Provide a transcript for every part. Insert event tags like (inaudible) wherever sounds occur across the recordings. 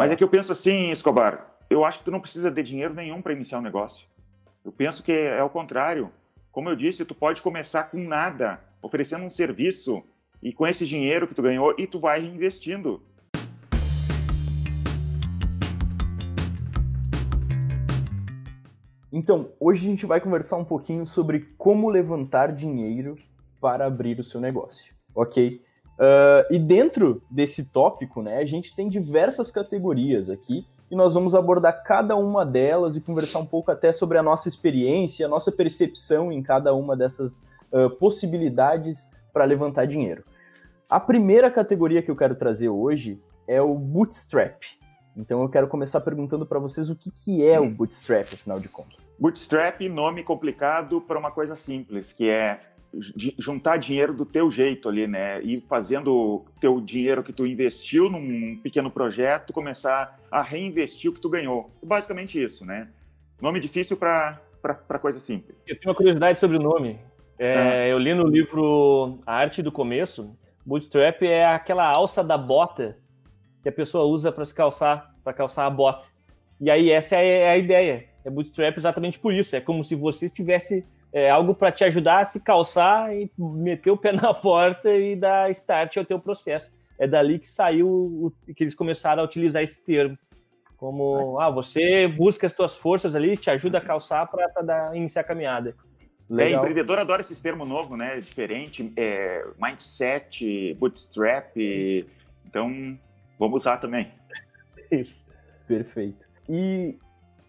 Mas é que eu penso assim, Escobar, eu acho que tu não precisa de dinheiro nenhum para iniciar um negócio. Eu penso que é, é o contrário. Como eu disse, tu pode começar com nada, oferecendo um serviço e com esse dinheiro que tu ganhou e tu vai reinvestindo. Então, hoje a gente vai conversar um pouquinho sobre como levantar dinheiro para abrir o seu negócio, ok? Uh, e dentro desse tópico, né, a gente tem diversas categorias aqui e nós vamos abordar cada uma delas e conversar um pouco até sobre a nossa experiência, a nossa percepção em cada uma dessas uh, possibilidades para levantar dinheiro. A primeira categoria que eu quero trazer hoje é o bootstrap. Então eu quero começar perguntando para vocês o que, que é o bootstrap, afinal de contas. Bootstrap, nome complicado para uma coisa simples, que é juntar dinheiro do teu jeito ali, né? E fazendo teu dinheiro que tu investiu num pequeno projeto, começar a reinvestir o que tu ganhou. Basicamente isso, né? Nome difícil para coisa simples. Eu tenho uma curiosidade sobre o nome. É, ah. Eu li no livro A Arte do Começo. Bootstrap é aquela alça da bota que a pessoa usa para se calçar, para calçar a bota. E aí essa é a ideia. É bootstrap exatamente por isso. É como se você estivesse é algo para te ajudar a se calçar e meter o pé na (laughs) porta e dar start ao teu processo. É dali que saiu, o, que eles começaram a utilizar esse termo. Como, ah, você busca as tuas forças ali, te ajuda a calçar para iniciar a caminhada. É, Legal. É, empreendedor adora esse termo novo, né? Diferente, é, mindset, bootstrap. Então, vamos usar também. (laughs) Isso. Perfeito. E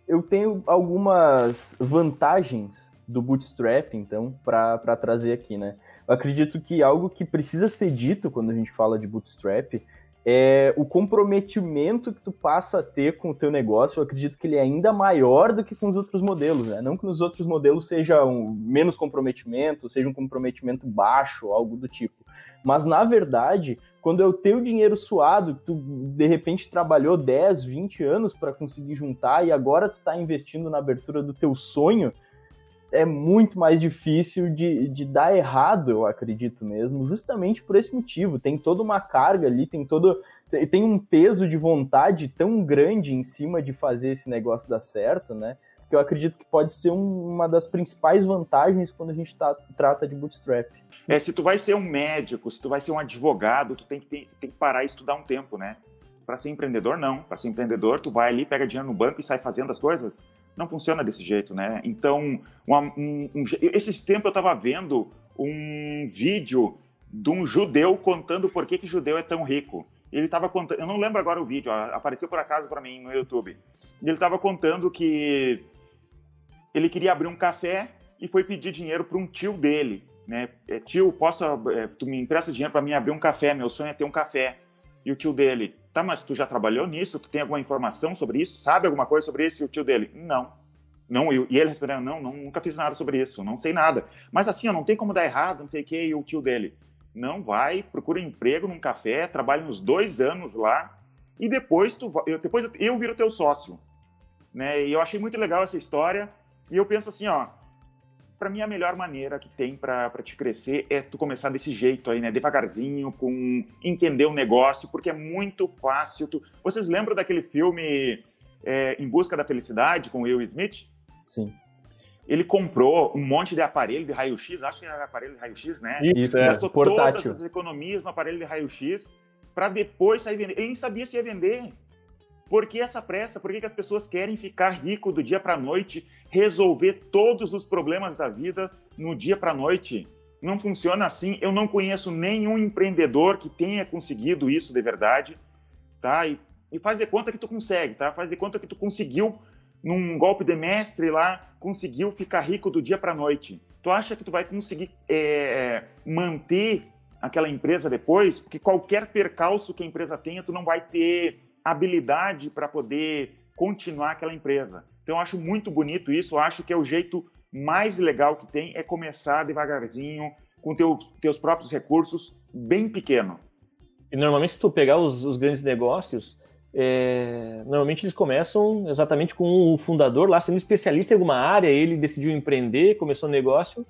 eu tenho algumas vantagens do bootstrap, então, para trazer aqui, né? Eu acredito que algo que precisa ser dito quando a gente fala de bootstrap é o comprometimento que tu passa a ter com o teu negócio. Eu acredito que ele é ainda maior do que com os outros modelos, né? Não que nos outros modelos seja um menos comprometimento, seja um comprometimento baixo, algo do tipo. Mas na verdade, quando é o teu dinheiro suado, tu de repente trabalhou 10, 20 anos para conseguir juntar e agora tu está investindo na abertura do teu sonho, é muito mais difícil de, de dar errado, eu acredito mesmo, justamente por esse motivo. Tem toda uma carga ali, tem todo. Tem um peso de vontade tão grande em cima de fazer esse negócio dar certo, né? Que eu acredito que pode ser um, uma das principais vantagens quando a gente tá, trata de bootstrap. É, se tu vai ser um médico, se tu vai ser um advogado, tu tem que, ter, tem que parar e estudar um tempo, né? Para ser empreendedor, não. Para ser empreendedor, tu vai ali, pega dinheiro no banco e sai fazendo as coisas. Não funciona desse jeito, né? Então, um, um, um, esses tempos eu estava vendo um vídeo de um judeu contando por que, que judeu é tão rico. Ele estava contando, eu não lembro agora o vídeo, apareceu por acaso para mim no YouTube. Ele estava contando que ele queria abrir um café e foi pedir dinheiro para um tio dele, né? É, tio, posso, é, tu me empresta dinheiro para mim abrir um café? Meu sonho é ter um café. E o tio dele, Tá, mas tu já trabalhou nisso? Tu tem alguma informação sobre isso? Sabe alguma coisa sobre isso? E o tio dele, não. Não, e ele respondeu, não, não, nunca fiz nada sobre isso, não sei nada. Mas assim, ó, não tem como dar errado, não sei o quê. E o tio dele, não, vai, procura emprego num café, trabalha uns dois anos lá, e depois tu eu, depois eu viro teu sócio. Né? E eu achei muito legal essa história, e eu penso assim, ó, para mim a melhor maneira que tem para te crescer é tu começar desse jeito aí, né, devagarzinho, com entender o negócio, porque é muito fácil. Tu... Vocês lembram daquele filme é, Em Busca da Felicidade com Will Smith? Sim. Ele comprou um monte de aparelho de raio-x, acho que era aparelho de raio-x, né? Isso, é, Gastou portátil. todas as economias no aparelho de raio-x para depois sair vender. Ele nem sabia se ia vender. Por que essa pressa? Por que, que as pessoas querem ficar rico do dia para a noite, resolver todos os problemas da vida no dia para a noite? Não funciona assim. Eu não conheço nenhum empreendedor que tenha conseguido isso de verdade, tá? E, e faz de conta que tu consegue, tá? Faz de conta que tu conseguiu num golpe de mestre lá, conseguiu ficar rico do dia para a noite. Tu acha que tu vai conseguir é, manter aquela empresa depois? Porque qualquer percalço que a empresa tenha, tu não vai ter habilidade para poder continuar aquela empresa. Então, eu acho muito bonito isso. Eu acho que é o jeito mais legal que tem é começar devagarzinho, com teu, teus próprios recursos, bem pequeno. E normalmente, se tu pegar os, os grandes negócios, é, normalmente eles começam exatamente com o fundador lá sendo especialista em alguma área, ele decidiu empreender, começou um negócio,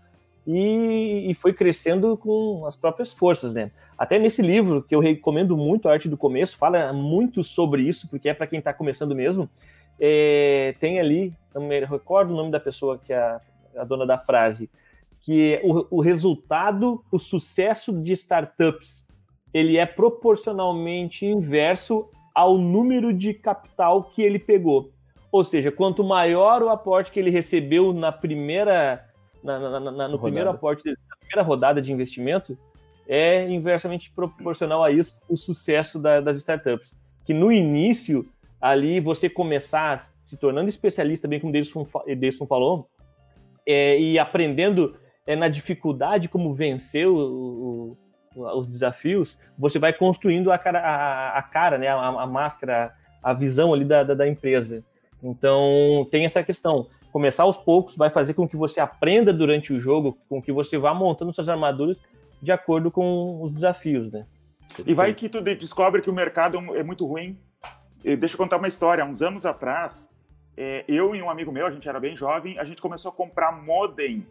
e, e, foi crescendo com as próprias forças, né? Até nesse livro, que eu recomendo muito, A Arte do Começo, fala muito sobre isso, porque é para quem está começando mesmo. É, tem ali, não me recordo o nome da pessoa que é a, a dona da frase, que o, o resultado, o sucesso de startups, ele é proporcionalmente inverso ao número de capital que ele pegou. Ou seja, quanto maior o aporte que ele recebeu na primeira, na, na, na, no primeiro aporte, na primeira rodada de investimento, é inversamente proporcional a isso o sucesso da, das startups. Que no início, ali, você começar se tornando especialista, bem como o Davidson falou, é, e aprendendo é, na dificuldade como vencer o, o, os desafios, você vai construindo a cara, a, a cara né, a, a, máscara, a visão ali da, da, da empresa. Então, tem essa questão. Começar aos poucos vai fazer com que você aprenda durante o jogo, com que você vá montando suas armaduras de acordo com os desafios, né? E vai que tu descobre que o mercado é muito ruim. Deixa eu contar uma história. Uns anos atrás, é, eu e um amigo meu, a gente era bem jovem, a gente começou a comprar modem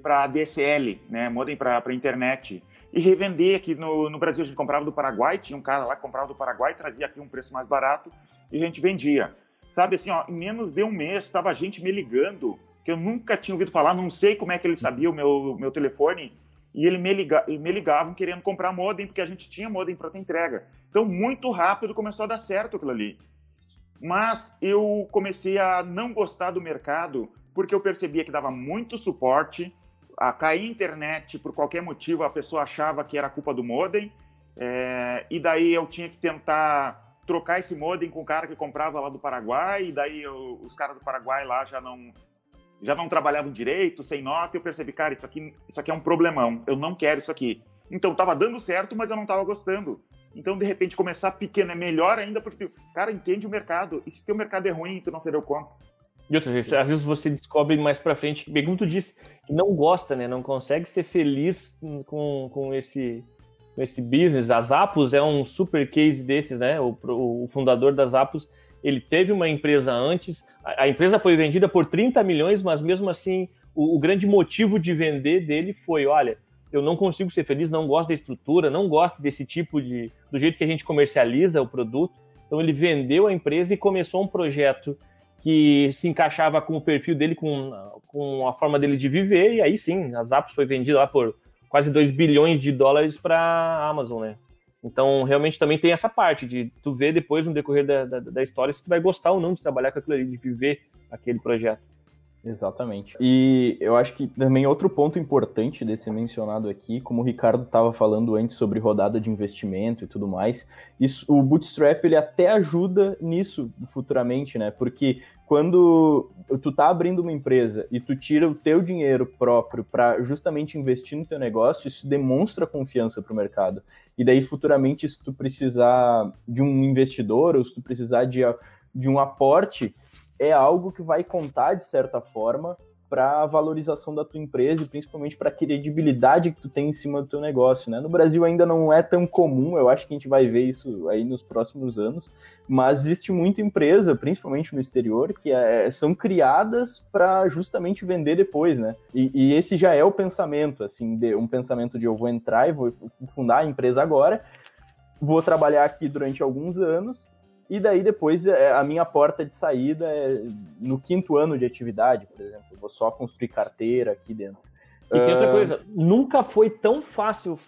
para DSL, né? Modem para internet. E revender aqui no, no Brasil. A gente comprava do Paraguai, tinha um cara lá que comprava do Paraguai, trazia aqui um preço mais barato e a gente vendia. Sabe assim, ó, em menos de um mês estava gente me ligando, que eu nunca tinha ouvido falar, não sei como é que ele sabia o meu, meu telefone, e ele me, liga, me ligavam querendo comprar modem, porque a gente tinha modem para ter entrega. Então, muito rápido começou a dar certo aquilo ali. Mas eu comecei a não gostar do mercado, porque eu percebia que dava muito suporte, a cair internet por qualquer motivo, a pessoa achava que era culpa do modem, é, e daí eu tinha que tentar trocar esse modem com o cara que comprava lá do Paraguai, e daí eu, os caras do Paraguai lá já não já não trabalhavam direito, sem nota, eu percebi, cara, isso aqui, isso aqui é um problemão, eu não quero isso aqui. Então tava dando certo, mas eu não tava gostando. Então, de repente, começar pequeno é melhor ainda, porque, cara, entende o mercado. E se teu mercado é ruim, tu não se deu conta. E outras vezes, às vezes você descobre mais pra frente, bem como tu disse, que não gosta, né? Não consegue ser feliz com, com esse esse business. A Zappos é um super case desses, né? O, o fundador da Zappos, ele teve uma empresa antes, a, a, empresa foi vendida por 30 milhões, mas mesmo assim, o, o grande motivo de vender dele foi, olha, eu não consigo ser feliz, não gosto da estrutura, não gosto desse tipo de... do jeito que a gente comercializa o produto. Então ele vendeu a empresa e começou um projeto que se encaixava com o perfil dele, com, com a forma dele de viver, e aí sim, a Zappos foi vendida lá por quase 2 bilhões de dólares para a Amazon, né? Então, realmente também tem essa parte de tu ver depois no decorrer da, da, da, história se tu vai gostar ou não de trabalhar com aquilo ali, de viver aquele projeto. Exatamente. E eu acho que também outro ponto importante desse mencionado aqui, como o Ricardo estava falando antes sobre rodada de investimento e tudo mais, isso, o Bootstrap ele até ajuda nisso futuramente, né? Porque quando tu tá abrindo uma empresa e tu tira o teu dinheiro próprio para justamente investir no teu negócio, isso demonstra confiança para o mercado. E daí futuramente se tu precisar de um investidor ou se tu precisar de, de um aporte, é algo que vai contar de certa forma para a valorização da tua empresa e principalmente para a credibilidade que tu tem em cima do teu negócio, né? No Brasil ainda não é tão comum, eu acho que a gente vai ver isso aí nos próximos anos, mas existe muita empresa, principalmente no exterior, que é, são criadas para justamente vender depois, né? E, e, esse já é o pensamento, assim, de, um pensamento de eu vou entrar e vou fundar a empresa agora, vou trabalhar aqui durante alguns anos e daí depois é, a minha porta de saída é no quinto ano de atividade, por exemplo. Eu vou só construir carteira aqui dentro. E tem outra ah, coisa, nunca foi tão fácil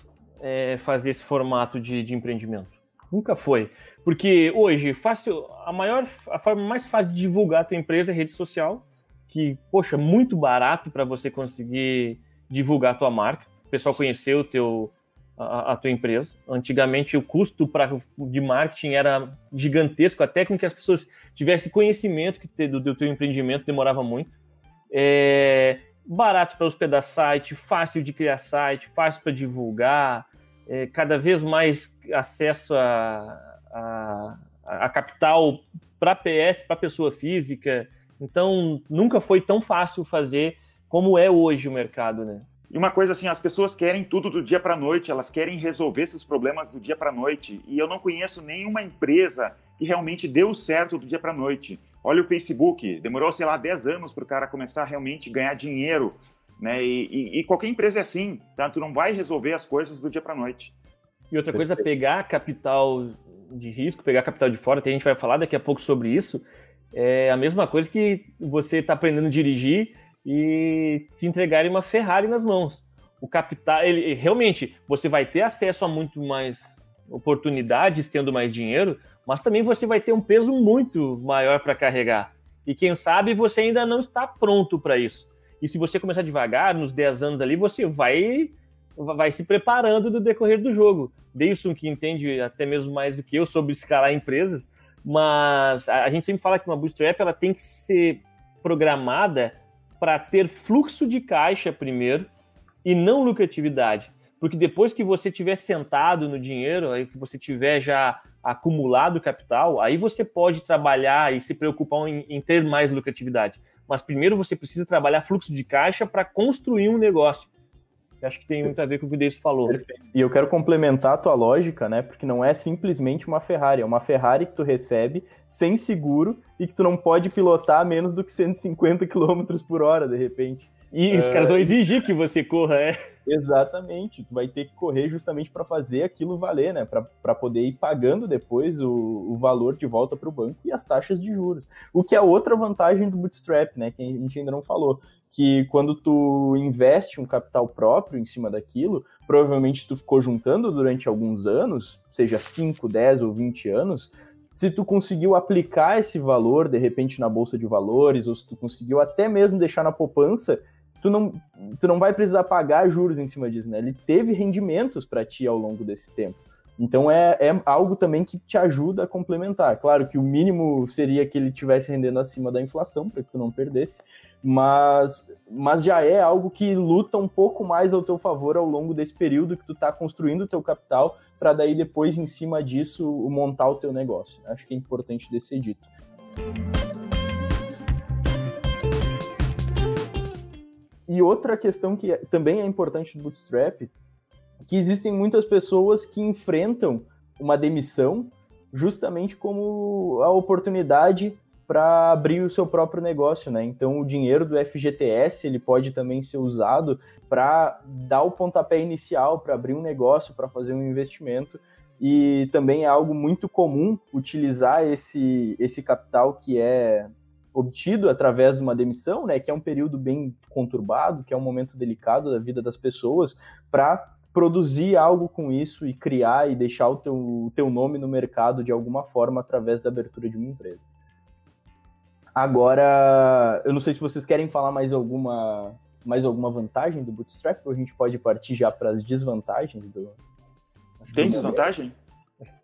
é, fazer esse formato de, de, empreendimento. Nunca foi. Porque hoje, fácil, a maior, a forma mais fácil de divulgar a tua empresa é rede social, que, poxa, muito barato para você conseguir divulgar a tua marca, o pessoal conhecer o teu, a, a tua empresa. Antigamente o custo pra, de marketing era gigantesco, até com que as pessoas tivessem conhecimento que do, do teu empreendimento demorava muito. É, barato para hospedar site, fácil de criar site, fácil para divulgar, é, cada vez mais acesso a, a, a capital para PF, para pessoa física. Então, nunca foi tão fácil fazer como é hoje o mercado, né? E uma coisa assim, as pessoas querem tudo do dia para a noite, elas querem resolver esses problemas do dia para a noite. E eu não conheço nenhuma empresa que realmente deu certo do dia para a noite. Olha o Facebook, demorou, sei lá, 10 anos para o cara começar a realmente ganhar dinheiro Né? E, e, e, qualquer empresa é assim, tá? Tu não vai resolver as coisas do dia para noite. E outra coisa, pegar capital de risco, pegar capital de fora, a gente vai falar daqui a pouco sobre isso, é a mesma coisa que você está aprendendo a dirigir e te entregarem uma Ferrari nas mãos. O capital, ele realmente, você vai ter acesso a muito mais oportunidades tendo mais dinheiro, mas também você vai ter um peso muito maior para carregar. E quem sabe você ainda não está pronto para isso. E se você começar devagar, nos 10 anos ali, você vai vai se preparando no decorrer do jogo. Deilson, que entende até mesmo mais do que eu sobre escalar empresas, mas a, gente sempre fala que uma bootstrap ela tem que ser programada para ter fluxo de caixa primeiro e não lucratividade. Porque depois que você tiver sentado no dinheiro, aí que você tiver já acumulado capital, aí você pode trabalhar e se preocupar em, em ter mais lucratividade. Mas primeiro você precisa trabalhar fluxo de caixa para construir um negócio. Acho que tem muito a ver com o que o Deus falou. E eu quero complementar a tua lógica, né? Porque não é simplesmente uma Ferrari, é uma Ferrari que tu recebe sem seguro e que tu não pode pilotar menos do que 150 km por hora, de repente. E os caras vão exigir que você corra, é. Exatamente. Tu vai ter que correr justamente para fazer aquilo valer, né? Para poder ir pagando depois o, o valor de volta para o banco e as taxas de juros. O que é outra vantagem do Bootstrap, né? Que a gente ainda não falou. Que quando tu investe um capital próprio em cima daquilo, provavelmente tu ficou juntando durante alguns anos, seja 5, 10 ou 20 anos, se tu conseguiu aplicar esse valor de repente na bolsa de valores, ou se tu conseguiu até mesmo deixar na poupança, tu não, tu não vai precisar pagar juros em cima disso, né? Ele teve rendimentos para ti ao longo desse tempo. Então é, é algo também que te ajuda a complementar. Claro que o mínimo seria que ele tivesse rendendo acima da inflação, para que tu não perdesse, mas, mas já é algo que luta um pouco mais ao teu favor ao longo desse período que tu está construindo o teu capital, para daí depois, em cima disso, montar o teu negócio. Acho que é importante desse dito. E outra questão que também é importante do Bootstrap, que existem muitas pessoas que enfrentam uma demissão justamente como a oportunidade para abrir o seu próprio negócio, né? Então o dinheiro do FGTS ele pode também ser usado para dar o pontapé inicial para abrir um negócio, para fazer um investimento e também é algo muito comum utilizar esse esse capital que é obtido através de uma demissão, né, que é um período bem conturbado, que é um momento delicado da vida das pessoas, para produzir algo com isso e criar e deixar o teu, o teu nome no mercado de alguma forma através da abertura de uma empresa. Agora, eu não sei se vocês querem falar mais alguma mais alguma vantagem do Bootstrap, ou a gente pode partir já para as desvantagens do. Tem desvantagem?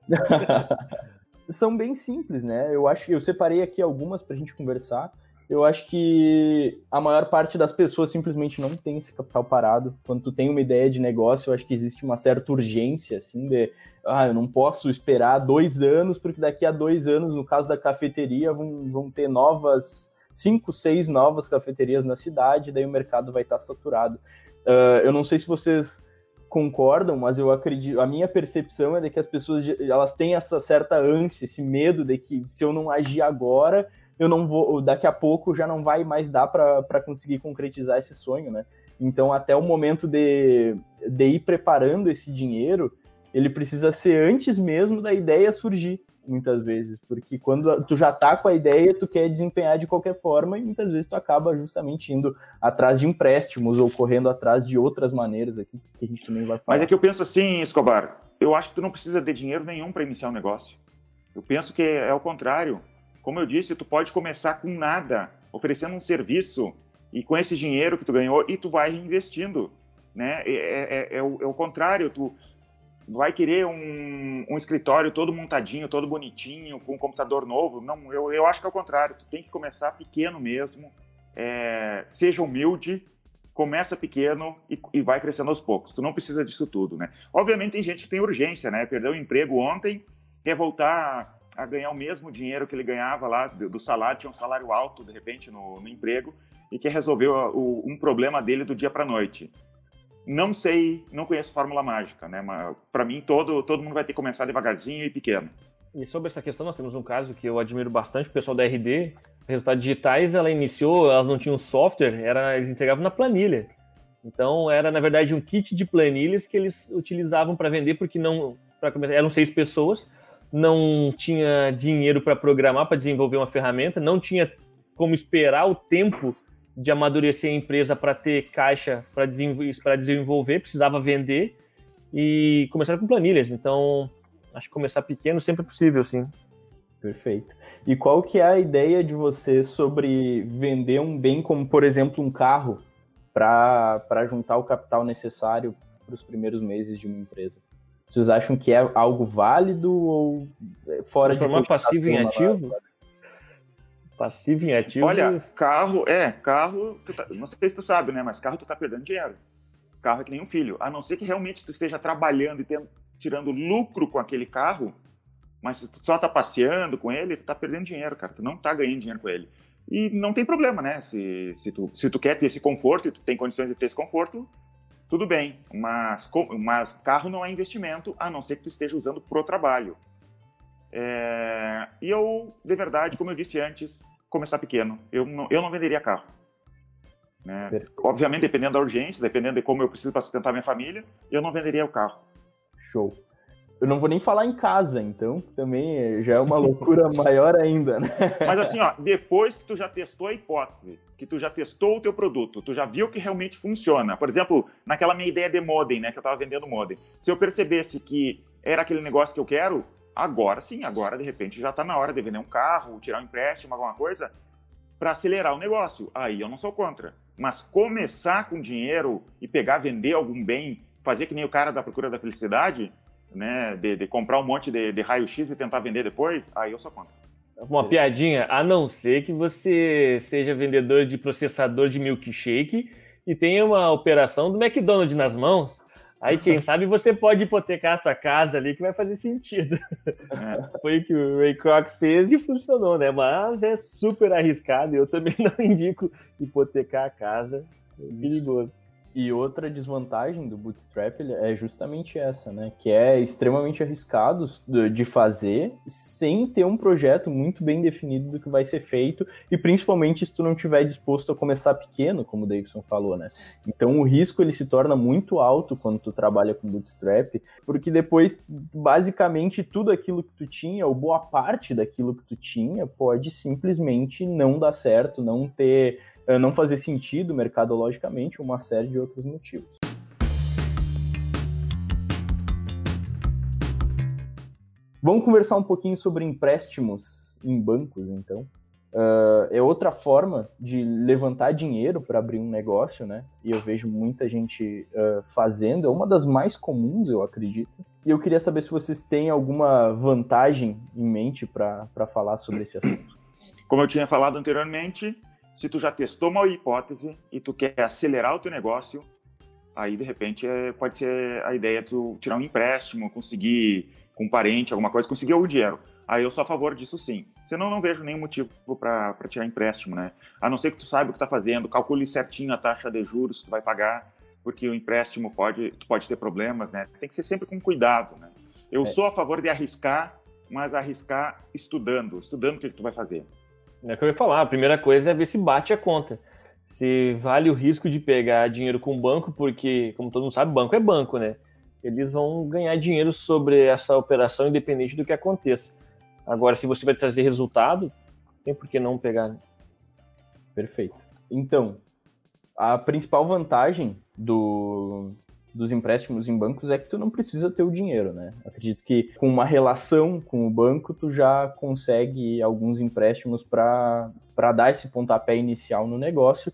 (laughs) são bem simples, né? Eu acho que eu separei aqui algumas para a gente conversar. Eu acho que a maior parte das pessoas simplesmente não tem esse capital parado. Quando tu tem uma ideia de negócio, eu acho que existe uma certa urgência, assim, de ah, eu não posso esperar dois anos, porque daqui a dois anos, no caso da cafeteria, vão, vão ter novas, cinco, seis novas cafeterias na cidade, daí o mercado vai estar saturado. Uh, eu não sei se vocês concordam, mas eu acredito, a minha percepção é de que as pessoas elas têm essa certa ânsia, esse medo de que se eu não agir agora, eu não vou, daqui a pouco já não vai mais dar para conseguir concretizar esse sonho, né? Então, até o momento de, de ir preparando esse dinheiro, ele precisa ser antes mesmo da ideia surgir muitas vezes, porque quando tu já tá com a ideia, tu quer desempenhar de qualquer forma e muitas vezes tu acaba justamente indo atrás de empréstimos ou correndo atrás de outras maneiras aqui que a gente também vai falar. Mas é que eu penso assim, Escobar, eu acho que tu não precisa de dinheiro nenhum para iniciar um negócio. Eu penso que é o contrário. Como eu disse, tu pode começar com nada, oferecendo um serviço e com esse dinheiro que tu ganhou e tu vai reinvestindo, né? É, é, é, é o, é o contrário, tu vai querer um, um, escritório todo montadinho, todo bonitinho, com um computador novo. Não, eu, eu acho que é o contrário. Tu tem que começar pequeno mesmo, é, seja humilde, começa pequeno e, e, vai crescendo aos poucos. Tu não precisa disso tudo, né? Obviamente tem gente que tem urgência, né? Perdeu o emprego ontem, quer voltar a ganhar o mesmo dinheiro que ele ganhava lá do salário, tinha um salário alto de repente no, no emprego e quer resolver o, um problema dele do dia para noite. Não sei, não conheço fórmula mágica, né? Mas para mim todo todo mundo vai ter que começar devagarzinho e pequeno. E sobre essa questão nós temos um caso que eu admiro bastante, o pessoal da RD, resultados digitais, ela iniciou, elas não tinham software, era eles entregavam na planilha. Então era na verdade um kit de planilhas que eles utilizavam para vender porque não para eram seis pessoas, não tinha dinheiro para programar, para desenvolver uma ferramenta, não tinha como esperar o tempo de amadurecer a empresa para ter caixa para desenvolver, desenvolver, precisava vender e começar com planilhas. Então, acho que começar pequeno sempre é possível, sim. Perfeito. E qual que é a ideia de você sobre vender um bem como, por exemplo, um carro para juntar o capital necessário para os primeiros meses de uma empresa? Vocês acham que é algo válido ou é fora Transformar de passivo em ativo? Passivo em ativo. Olha, carro, é, carro, tá, não sei se tu sabe, né? Mas carro tu tá perdendo dinheiro. Carro é que nem um filho. A não ser que realmente tu esteja trabalhando e tendo, tirando lucro com aquele carro, mas se tu só tá passeando com ele, tu tá perdendo dinheiro, cara. Tu não tá ganhando dinheiro com ele. E não tem problema, né? Se, se, tu, se tu quer ter esse conforto e tu tem condições de ter esse conforto, tudo bem. Mas, mas carro não é investimento, a não ser que tu esteja usando pro trabalho. É, e eu, de verdade, como eu disse antes, começar pequeno. Eu não, eu não venderia carro. Né? Obviamente, dependendo da urgência, dependendo de como eu preciso para sustentar minha família, eu não venderia o carro. Show. Eu não vou nem falar em casa, então também já é uma loucura (laughs) maior ainda, né? Mas assim, ó, depois que tu já testou a hipótese, que tu já testou o teu produto, tu já viu que realmente funciona. Por exemplo, naquela minha ideia de modem, né, que eu estava vendendo modem. Se eu percebesse que era aquele negócio que eu quero, Agora sim, agora de repente já está na hora de vender um carro, tirar um empréstimo, alguma coisa, para acelerar o negócio. Aí eu não sou contra. Mas começar com dinheiro e pegar, vender algum bem, fazer que nem o cara da procura da felicidade, né, de, de comprar um monte de, de raio-x e tentar vender depois, aí eu sou contra. Uma piadinha, a não ser que você seja vendedor de processador de milkshake e tenha uma operação do McDonald's nas mãos, Aí, quem (laughs) sabe, você pode hipotecar a tua casa ali, que vai fazer sentido. É. Foi o que o Ray Kroc fez e funcionou, né? Mas é super arriscado e eu também (laughs) não indico hipotecar a casa. É perigoso. E outra desvantagem do Bootstrap é justamente essa, né? Que é extremamente arriscado de fazer sem ter um projeto muito bem definido do que vai ser feito e principalmente se tu não estiver disposto a começar pequeno, como o Davidson falou, né? Então o risco ele se torna muito alto quando tu trabalha com Bootstrap, porque depois basicamente tudo aquilo que tu tinha, ou boa parte daquilo que tu tinha, pode simplesmente não dar certo, não ter não fazer sentido mercadologicamente, uma série de outros motivos. Vamos conversar um pouquinho sobre empréstimos em bancos, então. Uh, é outra forma de levantar dinheiro para abrir um negócio, né? E eu vejo muita gente uh, fazendo, é uma das mais comuns, eu acredito. E eu queria saber se vocês têm alguma vantagem em mente para falar sobre esse assunto. Como eu tinha falado anteriormente, se tu já testou uma hipótese e tu quer acelerar o teu negócio, aí de repente é, pode ser a ideia tu tirar um empréstimo, conseguir com um parente, alguma coisa, conseguir o dinheiro. Aí eu sou a favor disso sim. Senão não vejo nenhum motivo para tirar empréstimo, né? A não ser que tu saiba o que está fazendo, calcule certinho a taxa de juros que tu vai pagar, porque o empréstimo pode, tu pode ter problemas, né? Tem que ser sempre com cuidado, né? Eu é. sou a favor de arriscar, mas arriscar estudando, estudando o que tu vai fazer. É o que eu ia falar. A primeira coisa é ver se bate a conta. Se vale o risco de pegar dinheiro com o banco, porque, como todo mundo sabe, banco é banco, né? Eles vão ganhar dinheiro sobre essa operação, independente do que aconteça. Agora, se você vai trazer resultado, tem por que não pegar. Né? Perfeito. Então, a principal vantagem do, dos empréstimos em bancos é que tu não precisa ter o dinheiro, né? Acredito que com uma relação com o banco tu já consegue alguns empréstimos para dar esse pontapé inicial no negócio.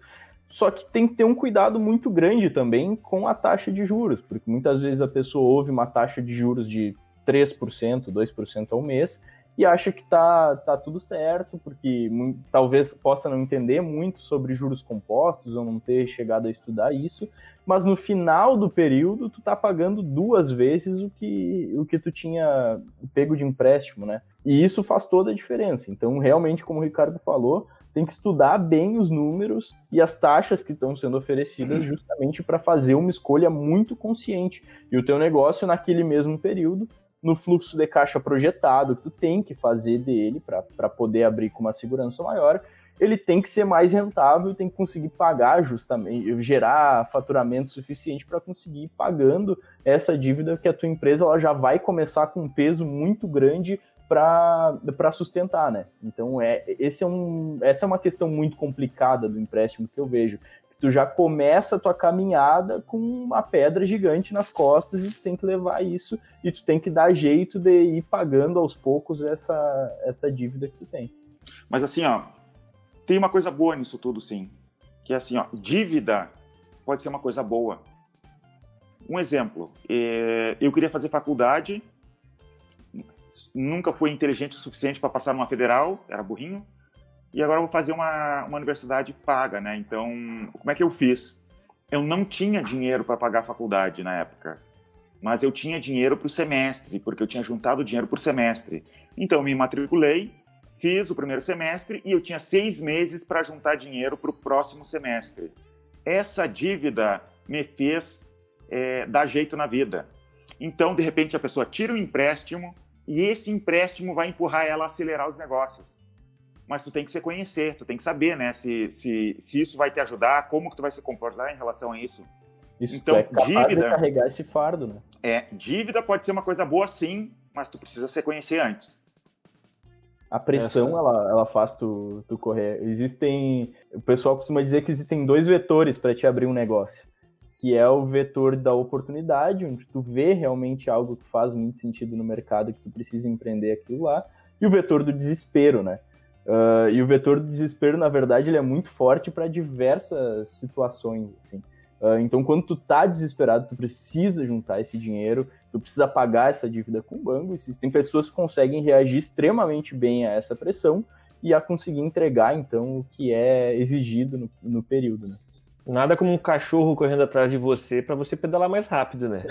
Só que tem que ter um cuidado muito grande também com a taxa de juros, porque muitas vezes a pessoa ouve uma taxa de juros de 3%, 2% ao mês e acha que tá, tá tudo certo, porque talvez possa não entender muito sobre juros compostos ou não ter chegado a estudar isso, mas no final do período tu tá pagando duas vezes o que, o que tu tinha pego de empréstimo, né? E isso faz toda a diferença. Então, realmente, como o Ricardo falou, tem que estudar bem os números e as taxas que estão sendo oferecidas justamente para fazer uma escolha muito consciente. E o teu negócio naquele mesmo período no fluxo de caixa projetado que tu tem que fazer dele para poder abrir com uma segurança maior ele tem que ser mais rentável, tem que conseguir pagar justamente, gerar faturamento suficiente para conseguir ir pagando essa dívida que a tua empresa ela já vai começar com um peso muito grande para sustentar, né? Então é, esse é um, essa é uma questão muito complicada do empréstimo que eu vejo. Tu já começa a tua caminhada com uma pedra gigante nas costas e tu tem que levar isso e tu tem que dar jeito de ir pagando aos poucos essa, essa dívida que tu tem. Mas assim, ó, tem uma coisa boa nisso tudo, sim. Que é assim, ó, dívida pode ser uma coisa boa. Um exemplo, é, eu queria fazer faculdade, nunca fui inteligente o suficiente para passar numa federal, era burrinho, e agora vou fazer uma, uma universidade paga, né? Então, como é que eu fiz? Eu não tinha dinheiro para pagar a faculdade na época, mas eu tinha dinheiro para o semestre, porque eu tinha juntado dinheiro por semestre. Então, eu me matriculei, fiz o primeiro semestre e eu tinha seis meses para juntar dinheiro para o próximo semestre. Essa dívida me fez é, dar jeito na vida. Então, de repente, a pessoa tira o empréstimo e esse empréstimo vai empurrar ela a acelerar os negócios. Mas tu tem que se conhecer, tu tem que saber, né, se, se, se isso vai te ajudar, como que tu vai se comportar em relação a isso. Isso então, é dívida de carregar esse fardo, né? É, dívida pode ser uma coisa boa sim, mas tu precisa se conhecer antes. A pressão, ela, ela faz tu, tu correr. Existem. O pessoal costuma dizer que existem dois vetores para te abrir um negócio. Que é o vetor da oportunidade, onde tu vê realmente algo que faz muito sentido no mercado, que tu precisa empreender aquilo lá. E o vetor do desespero, né? Uh, e o vetor do desespero, na verdade, ele é muito forte para diversas situações, assim. Uh, então, quando tu tá desesperado, tu precisa juntar esse dinheiro, tu precisa pagar essa dívida com o banco. Existem pessoas que conseguem reagir extremamente bem a essa pressão e a conseguir entregar, então, o que é exigido no, no período, né? Nada como um cachorro correndo atrás de você para você pedalar mais rápido, né?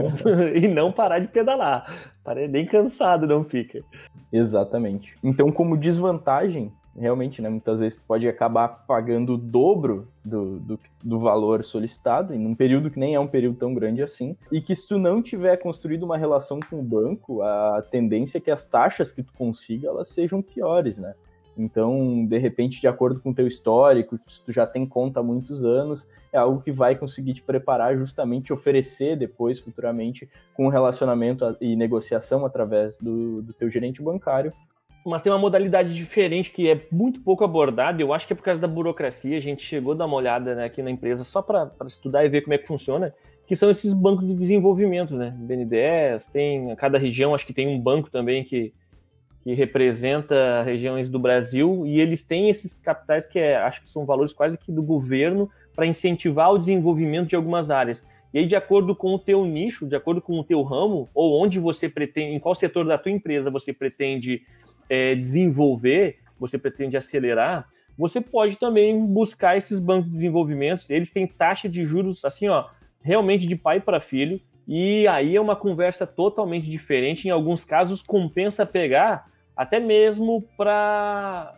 (laughs) e não parar de pedalar. Bem cansado, não fica. Exatamente. Então, como desvantagem, realmente, né, muitas vezes tu pode acabar pagando o dobro do, do, do, valor solicitado, em um período que nem é um período tão grande assim, e que se tu não tiver construído uma relação com o banco, a tendência é que as taxas que tu consiga, elas sejam piores, né? Então, de repente, de acordo com o teu histórico, se tu já tem conta há muitos anos, é algo que vai conseguir te preparar justamente oferecer depois, futuramente, com relacionamento e negociação através do, do teu gerente bancário, mas tem uma modalidade diferente que é muito pouco abordada. Eu acho que é por causa da burocracia. A gente chegou a dar uma olhada né, aqui na empresa só para estudar e ver como é que funciona, que são esses bancos de desenvolvimento, né? BNDES, tem cada região, acho que tem um banco também que, que representa regiões do Brasil e eles têm esses capitais que é, acho que são valores quase que do governo para incentivar o desenvolvimento de algumas áreas. E aí, de acordo com o teu nicho, de acordo com o teu ramo, ou onde você pretende, em qual setor da tua empresa você pretende é, desenvolver, você pretende acelerar, você pode também buscar esses bancos de desenvolvimento. Eles têm taxa de juros assim, ó, realmente de pai para filho. E aí é uma conversa totalmente diferente. Em alguns casos, compensa pegar até mesmo para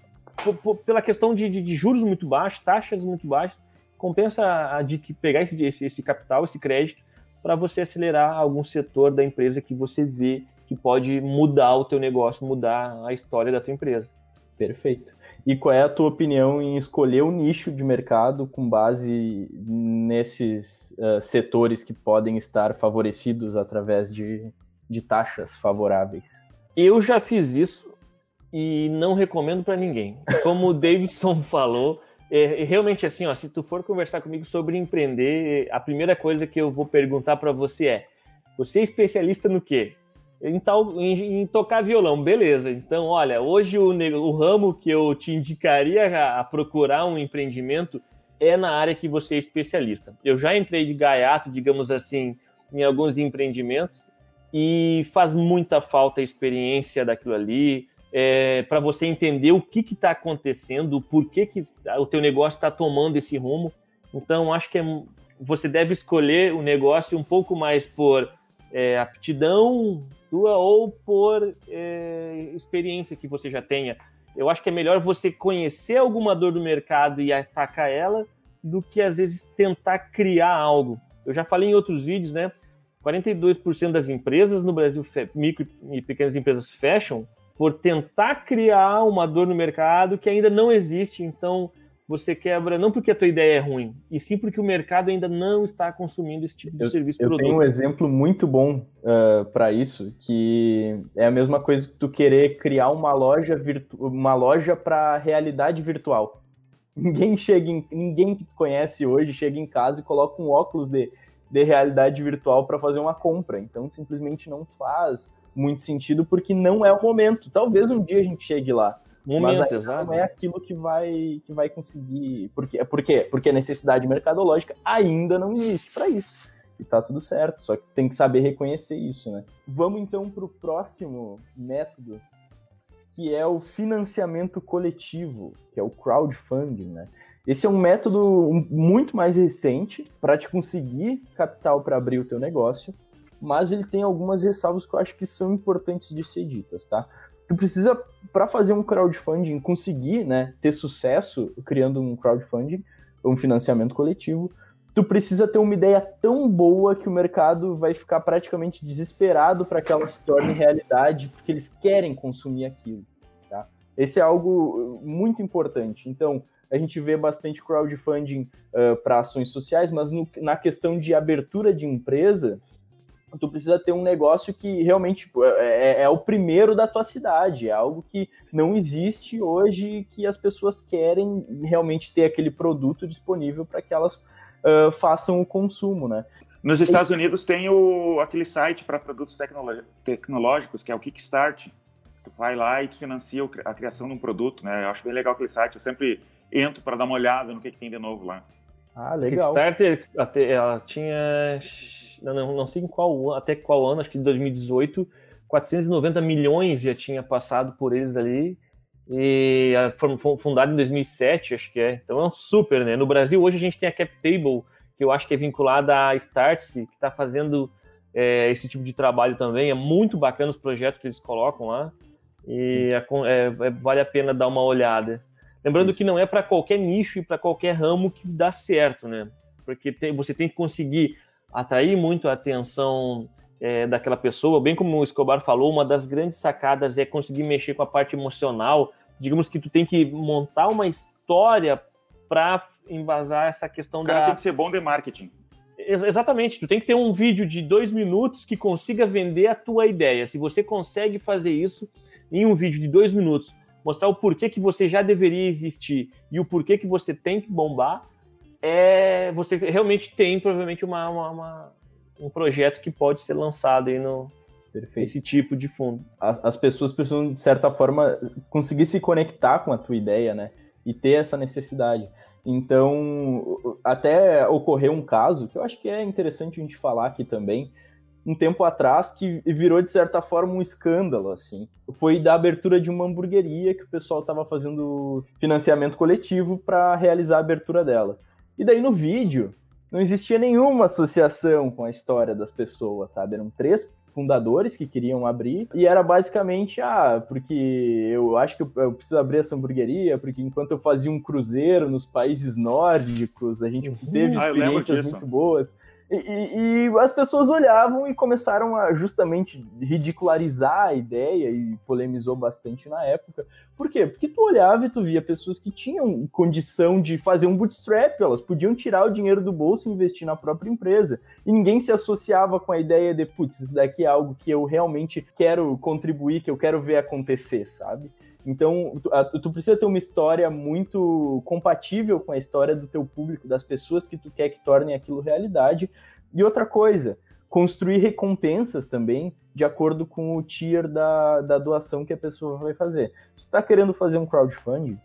pela questão de, de, de, juros muito baixos, taxas muito baixas, compensa de pegar esse, esse, esse capital, esse crédito, para você acelerar algum setor da empresa que você vê que pode mudar o teu negócio, mudar a história da tua empresa. Perfeito. E qual é a tua opinião em escolher o nicho de mercado com base nesses uh, setores que podem estar favorecidos através de, de taxas favoráveis? Eu já fiz isso e não recomendo para ninguém. Como o Davidson (laughs) falou, é, realmente assim, ó, se tu for conversar comigo sobre empreender, a primeira coisa que eu vou perguntar para você é: você é especialista no quê? em, tal, em, em, tocar violão, beleza. Então, olha, hoje o, o ramo que eu te indicaria a, a, procurar um empreendimento é na área que você é especialista. Eu já entrei de gaiato, digamos assim, em alguns empreendimentos e faz muita falta a experiência daquilo ali, é, para você entender o que está acontecendo, o porquê que o teu negócio está tomando esse rumo. Então, acho que é, você deve escolher o negócio um pouco mais por é, aptidão tua ou por é, experiência que você já tenha. Eu acho que é melhor você conhecer alguma dor do mercado e atacar ela do que às vezes tentar criar algo. Eu já falei em outros vídeos, né? 42% das empresas no Brasil, micro e pequenas empresas fecham por tentar criar uma dor no mercado que ainda não existe. Então, você quebra não porque a tua ideia é ruim, e sim porque o mercado ainda não está consumindo esse tipo de eu, serviço eu produto. tenho um exemplo muito bom uh, ah, para isso, que é a mesma coisa que tu querer criar uma loja virtu uma loja para realidade virtual. (laughs) Ninguém chega em, ninguém que tu conhece hoje chega em casa e coloca um óculos de, de realidade virtual para fazer uma compra. Então simplesmente não faz muito sentido porque não é o momento. Talvez um dia a gente chegue lá. Momento, mas exato. não é aquilo que vai, que vai conseguir. Por quê? Por quê? Porque a necessidade mercadológica ainda não existe para isso. E tá tudo certo, só que tem que saber reconhecer isso, né? Vamos então para o próximo método, que é o financiamento coletivo, que é o crowdfunding, né? Esse é um método muito mais recente para te conseguir capital para abrir o teu negócio, mas ele tem algumas ressalvas que eu acho que são importantes de ser ditas, tá? tu precisa, para fazer um crowdfunding, conseguir né, ter sucesso criando um crowdfunding, um financiamento coletivo, tu precisa ter uma ideia tão boa que o mercado vai ficar praticamente desesperado para que ela se torne realidade, porque eles querem consumir aquilo. Esse é algo muito importante. Então, a gente vê bastante crowdfunding uh, para ações sociais, mas no, na questão de abertura de empresa, tu precisa ter um negócio que realmente tipo, é, é, é, o primeiro da tua cidade, é algo que não existe hoje que as pessoas querem realmente ter aquele produto disponível para que elas uh, façam o consumo, né? Nos Estados. Unidos tem o, aquele site para produtos tecnológicos, que é o Kickstart. Tu vai lá e tu financia a criação de um produto, né? Eu acho bem legal aquele site. Eu sempre entro para dar uma olhada no que, que tem de novo lá. Ah, legal. Kickstarter, ela tinha não, não sei em qual até qual ano, acho que em 2018, 490 milhões já tinha passado por eles ali. E foi fundado em 2007, acho que é. Então é um super, né? No Brasil, hoje a gente tem a CapTable, que eu acho que é vinculada à Startse, que está fazendo é, esse tipo de trabalho também. É muito bacana os projetos que eles colocam lá. E é, é, vale a pena dar uma olhada. Lembrando Isso. que não é para qualquer nicho e para qualquer ramo que dá certo, né? Porque tem, você tem que conseguir atrair muito a atenção é, daquela pessoa. Bem como o Escobar falou, uma das grandes sacadas é conseguir mexer com a parte emocional. Digamos que tu tem que montar uma história para embasar essa questão o cara da. tem que ser bom de marketing. Exatamente, tu tem que ter um vídeo de dois minutos que consiga vender a tua ideia. Se você consegue fazer isso em um vídeo de dois minutos, mostrar o porquê que você já deveria existir e o porquê que você tem que bombar, é você realmente tem provavelmente uma, uma, uma um projeto que pode ser lançado aí no Perfeito. esse tipo de fundo. As pessoas precisam de certa forma conseguir se conectar com a tua ideia, né? E ter essa necessidade. Então, até ocorreu um caso que eu acho que é interessante a gente falar aqui também, um tempo atrás que virou de certa forma um escândalo assim. Foi da abertura de uma hamburgueria que o pessoal estava fazendo financiamento coletivo para realizar a abertura dela. E daí no vídeo não existia nenhuma associação com a história das pessoas, sabe? Eram três fundadores que queriam abrir e era basicamente ah porque eu acho que eu, preciso abrir essa hamburgueria porque enquanto eu fazia um cruzeiro nos países nórdicos a gente uhum. teve ah, experiências muito boas e, e, as pessoas olhavam e começaram a justamente ridicularizar a ideia e polemizou bastante na época. Por quê? Porque tu olhava e tu via pessoas que tinham condição de fazer um bootstrap, elas podiam tirar o dinheiro do bolso e investir na própria empresa. E ninguém se associava com a ideia de, putz, isso daqui é algo que eu realmente quero contribuir, que eu quero ver acontecer, sabe? Então, tu, a, tu, precisa ter uma história muito compatível com a história do teu público, das pessoas que tu quer que tornem aquilo realidade. E outra coisa, construir recompensas também de acordo com o tier da, da doação que a pessoa vai fazer. Se tu está querendo fazer um crowdfunding,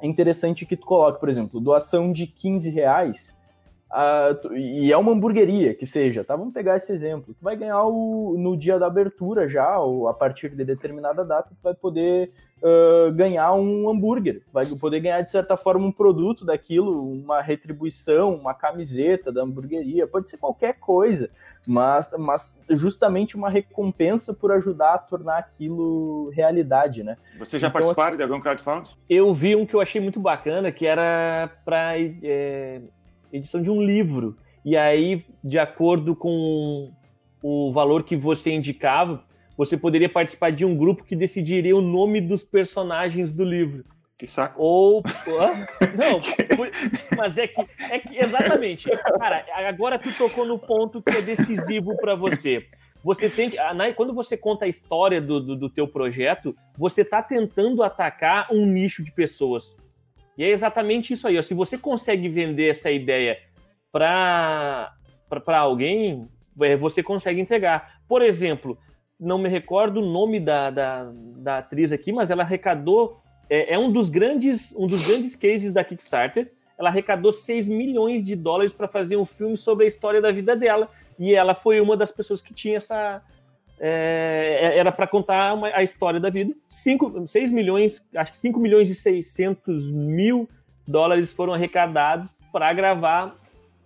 é interessante que tu coloque, por exemplo, doação de 15 reais, uh, e é uma hamburgueria, que seja, tá? Vamos pegar esse exemplo. Tu vai ganhar o, no dia da abertura já, ou a partir de determinada data, tu vai poder uh, ganhar um hambúrguer, vai poder ganhar de certa forma um produto daquilo, uma retribuição, uma camiseta da hamburgueria, pode ser qualquer coisa, mas, mas justamente uma recompensa por ajudar a tornar aquilo realidade, né? Você já então, participaram assim, de algum crowdfunding? Eu vi um que eu achei muito bacana, que era para é, edição de um livro. E aí, de acordo com o valor que você indicava, você poderia participar de um grupo que decidiria o nome dos personagens do livro. Que saco. Ou. (laughs) Não, mas é que, é que. Exatamente. Cara, agora tu tocou no ponto que é decisivo para você. Você tem que. Quando você conta a história do, do, do teu projeto, você está tentando atacar um nicho de pessoas. E é exatamente isso aí. Ó. Se você consegue vender essa ideia para alguém, é, você consegue entregar. Por exemplo, não me recordo o nome da, da, da atriz aqui, mas ela arrecadou é, é, um dos grandes um dos grandes cases da Kickstarter. Ela arrecadou 6 milhões de dólares para fazer um filme sobre a história da vida dela. E ela foi uma das pessoas que tinha essa. É, era para contar uma, a história da vida. 5, 6 milhões, acho que 5 milhões e 600 mil dólares foram arrecadados para gravar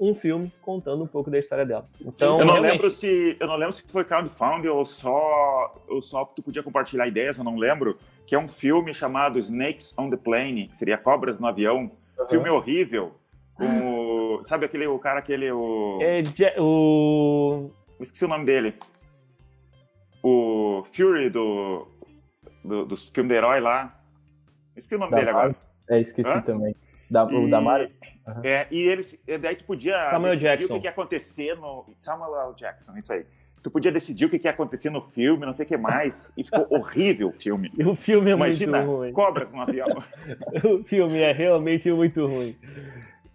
um filme contando um pouco da história dela. Então, eu não realmente... lembro se eu não lembro se foi crowdfunding ou só ou só tu podia compartilhar ideias, eu não lembro, que é um filme chamado Snakes on the Plane, que seria Cobras no avião. Uhum. Filme horrível. Com o, sabe aquele o cara aquele o é, o esqueci o nome dele. O Fury do do, do filme do herói lá. Esqueci o nome da dele agora. É, esqueci Hã? também. Da, e, o da Mario? Uhum. É, e eles, daí tu podia Samuel Jackson. o que ia acontecer no. Samuel Jackson, isso aí. Tu podia decidir o que ia acontecer no filme, não sei o que mais. E ficou (laughs) horrível o filme. O filme é Imagina, muito ruim. cobras no avião. (laughs) o filme é realmente muito ruim.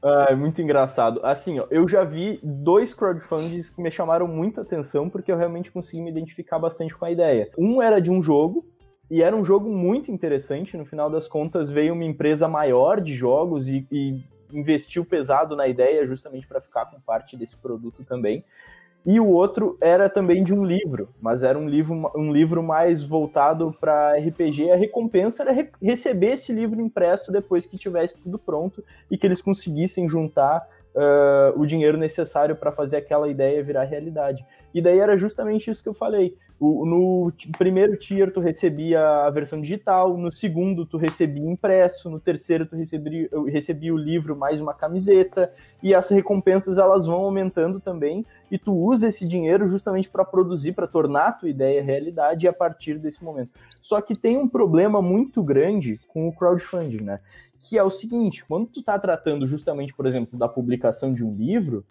Ah, é muito engraçado. Assim, ó, eu já vi dois crowdfundings que me chamaram muito atenção porque eu realmente consegui me identificar bastante com a ideia. Um era de um jogo e era um jogo muito interessante. No final das contas, veio uma empresa maior de jogos e, e investiu pesado na ideia justamente para ficar com parte desse produto também. E o outro era também de um livro, mas era um livro, um livro mais voltado para RPG. A recompensa era re receber esse livro impresso depois que tivesse tudo pronto e que eles conseguissem juntar uh, o dinheiro necessário para fazer aquela ideia virar realidade. E daí era justamente isso que eu falei. O, no primeiro tier tu recebia a versão digital, no segundo tu recebia impresso, no terceiro tu recebia, recebia o livro mais uma camiseta, e as recompensas elas vão aumentando também, e tu usa esse dinheiro justamente para produzir, para tornar a tua ideia realidade a partir desse momento. Só que tem um problema muito grande com o crowdfunding, né? Que é o seguinte, quando tu tá tratando justamente, por exemplo, da publicação de um livro,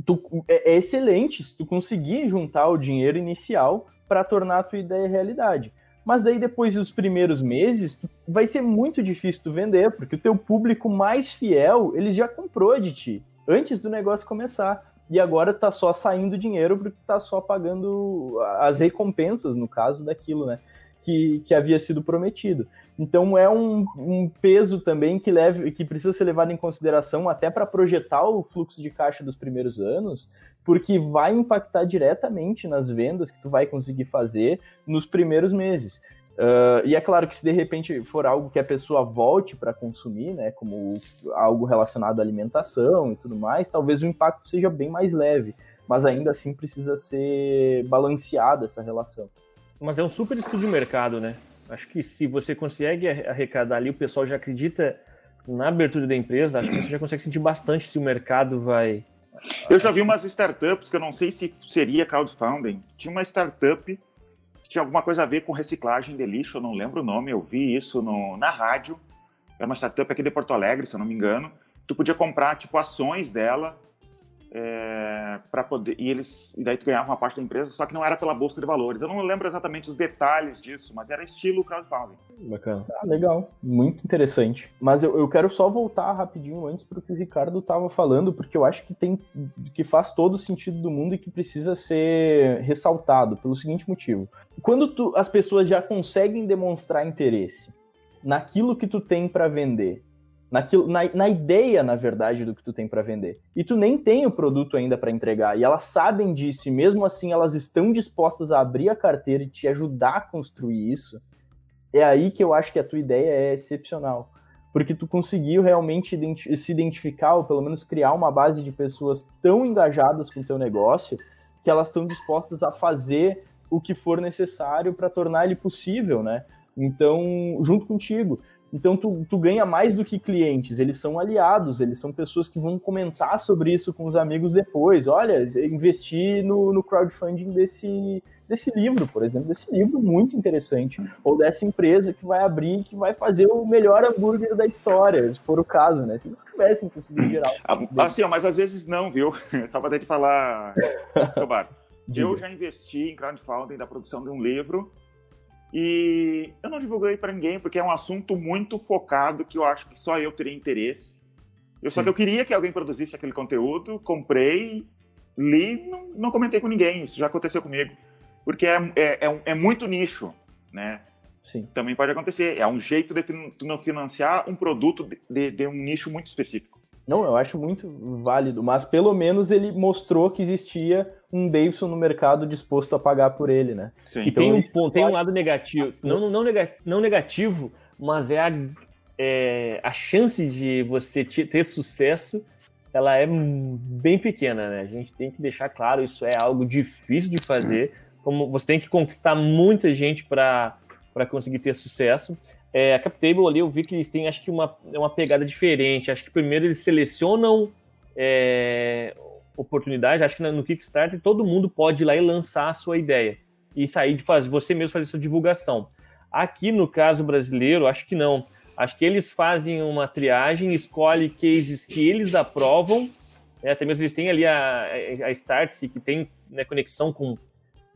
tu, é, é excelente se tu conseguir juntar o dinheiro inicial para tornar a tua ideia realidade. Mas daí depois dos primeiros meses, vai ser muito difícil tu vender, porque o teu público mais fiel, ele já comprou de ti antes do negócio começar. E agora tá só saindo dinheiro porque tá só pagando as recompensas, no caso daquilo, né? Que, que havia sido prometido. Então é um, um, peso também que, leve, que precisa ser levado em consideração até para projetar o fluxo de caixa dos primeiros anos, porque vai impactar diretamente nas vendas que tu vai conseguir fazer nos primeiros meses. Uh, e é claro que se de repente for algo que a pessoa volte para consumir, né, como algo relacionado à alimentação e tudo mais, talvez o impacto seja bem mais leve, mas ainda assim precisa ser balanceada essa relação. Mas é um super estudo de mercado, né? Acho que se você consegue arrecadar ali, o pessoal já acredita na abertura da empresa, acho que você já consegue sentir bastante se o mercado vai. Eu já vi umas startups que eu não sei se seria crowdfunding. Tinha uma startup que tinha alguma coisa a ver com reciclagem de lixo, eu não lembro o nome, eu vi isso no, na rádio. Era uma startup aqui de Porto Alegre, se eu não me engano. Tu podia comprar tipo ações dela é, para poder e eles e daí tu ganhava uma parte da empresa, só que não era pela bolsa de valores. Eu não lembro exatamente os detalhes disso, mas era estilo crowdfunding. Bacana. Ah, legal, muito interessante. Mas eu, eu quero só voltar rapidinho antes para o que o Ricardo estava falando, porque eu acho que tem que faz todo o sentido do mundo e que precisa ser ressaltado pelo seguinte motivo: quando tu, as pessoas já conseguem demonstrar interesse naquilo que tu tem para vender naquilo, na, na ideia, na verdade, do que tu tem para vender. E tu nem tem o produto ainda para entregar. E elas sabem disso, e mesmo assim elas estão dispostas a abrir a carteira e te ajudar a construir isso. É aí que eu acho que a tua ideia é excepcional. Porque tu conseguiu realmente identi se identificar, ou pelo menos criar uma base de pessoas tão engajadas com o teu negócio, que elas estão dispostas a fazer o que for necessário para tornar ele possível, né? Então, junto contigo. Então tu, tu ganha mais do que clientes, eles são aliados, eles são pessoas que vão comentar sobre isso com os amigos depois. Olha, investir no, no crowdfunding desse, desse livro, por exemplo, desse livro muito interessante, ou dessa empresa que vai abrir, que vai fazer o melhor hambúrguer da história, se for o caso, né? Se eles tivessem conseguido gerar. Ah, assim, mas às vezes não, viu? (laughs) Só para te falar, (laughs) Escobar. eu já investi em crowdfunding da produção de um livro e eu não divulguei para ninguém porque é um assunto muito focado que eu acho que só eu teria interesse. Eu só que eu queria que alguém produzisse aquele conteúdo, comprei, li, não, não comentei com ninguém. Isso já aconteceu comigo, porque é, é, é, é muito nicho, né? Sim. Também pode acontecer. É um jeito de não financiar um produto de, de um nicho muito específico. Não, eu acho muito válido, mas pelo menos ele mostrou que existia um Davidson no mercado disposto a pagar por ele, né? Sim. E então, tem um ponto, tem um lado negativo, não, não, não negativo, mas é a, é a chance de você ter sucesso, ela é bem pequena, né? A gente tem que deixar claro, isso é algo difícil de fazer, como você tem que conquistar muita gente para conseguir ter sucesso. É, a CapTable ali eu vi que eles têm, acho que, uma, uma pegada diferente. Acho que primeiro eles selecionam é, oportunidades. Acho que no Kickstarter todo mundo pode ir lá e lançar a sua ideia. E sair de fazer, você mesmo fazer sua divulgação. Aqui no caso brasileiro, acho que não. Acho que eles fazem uma triagem, escolhem cases que eles aprovam. É, até mesmo eles têm ali a, a Startse, que tem né, conexão com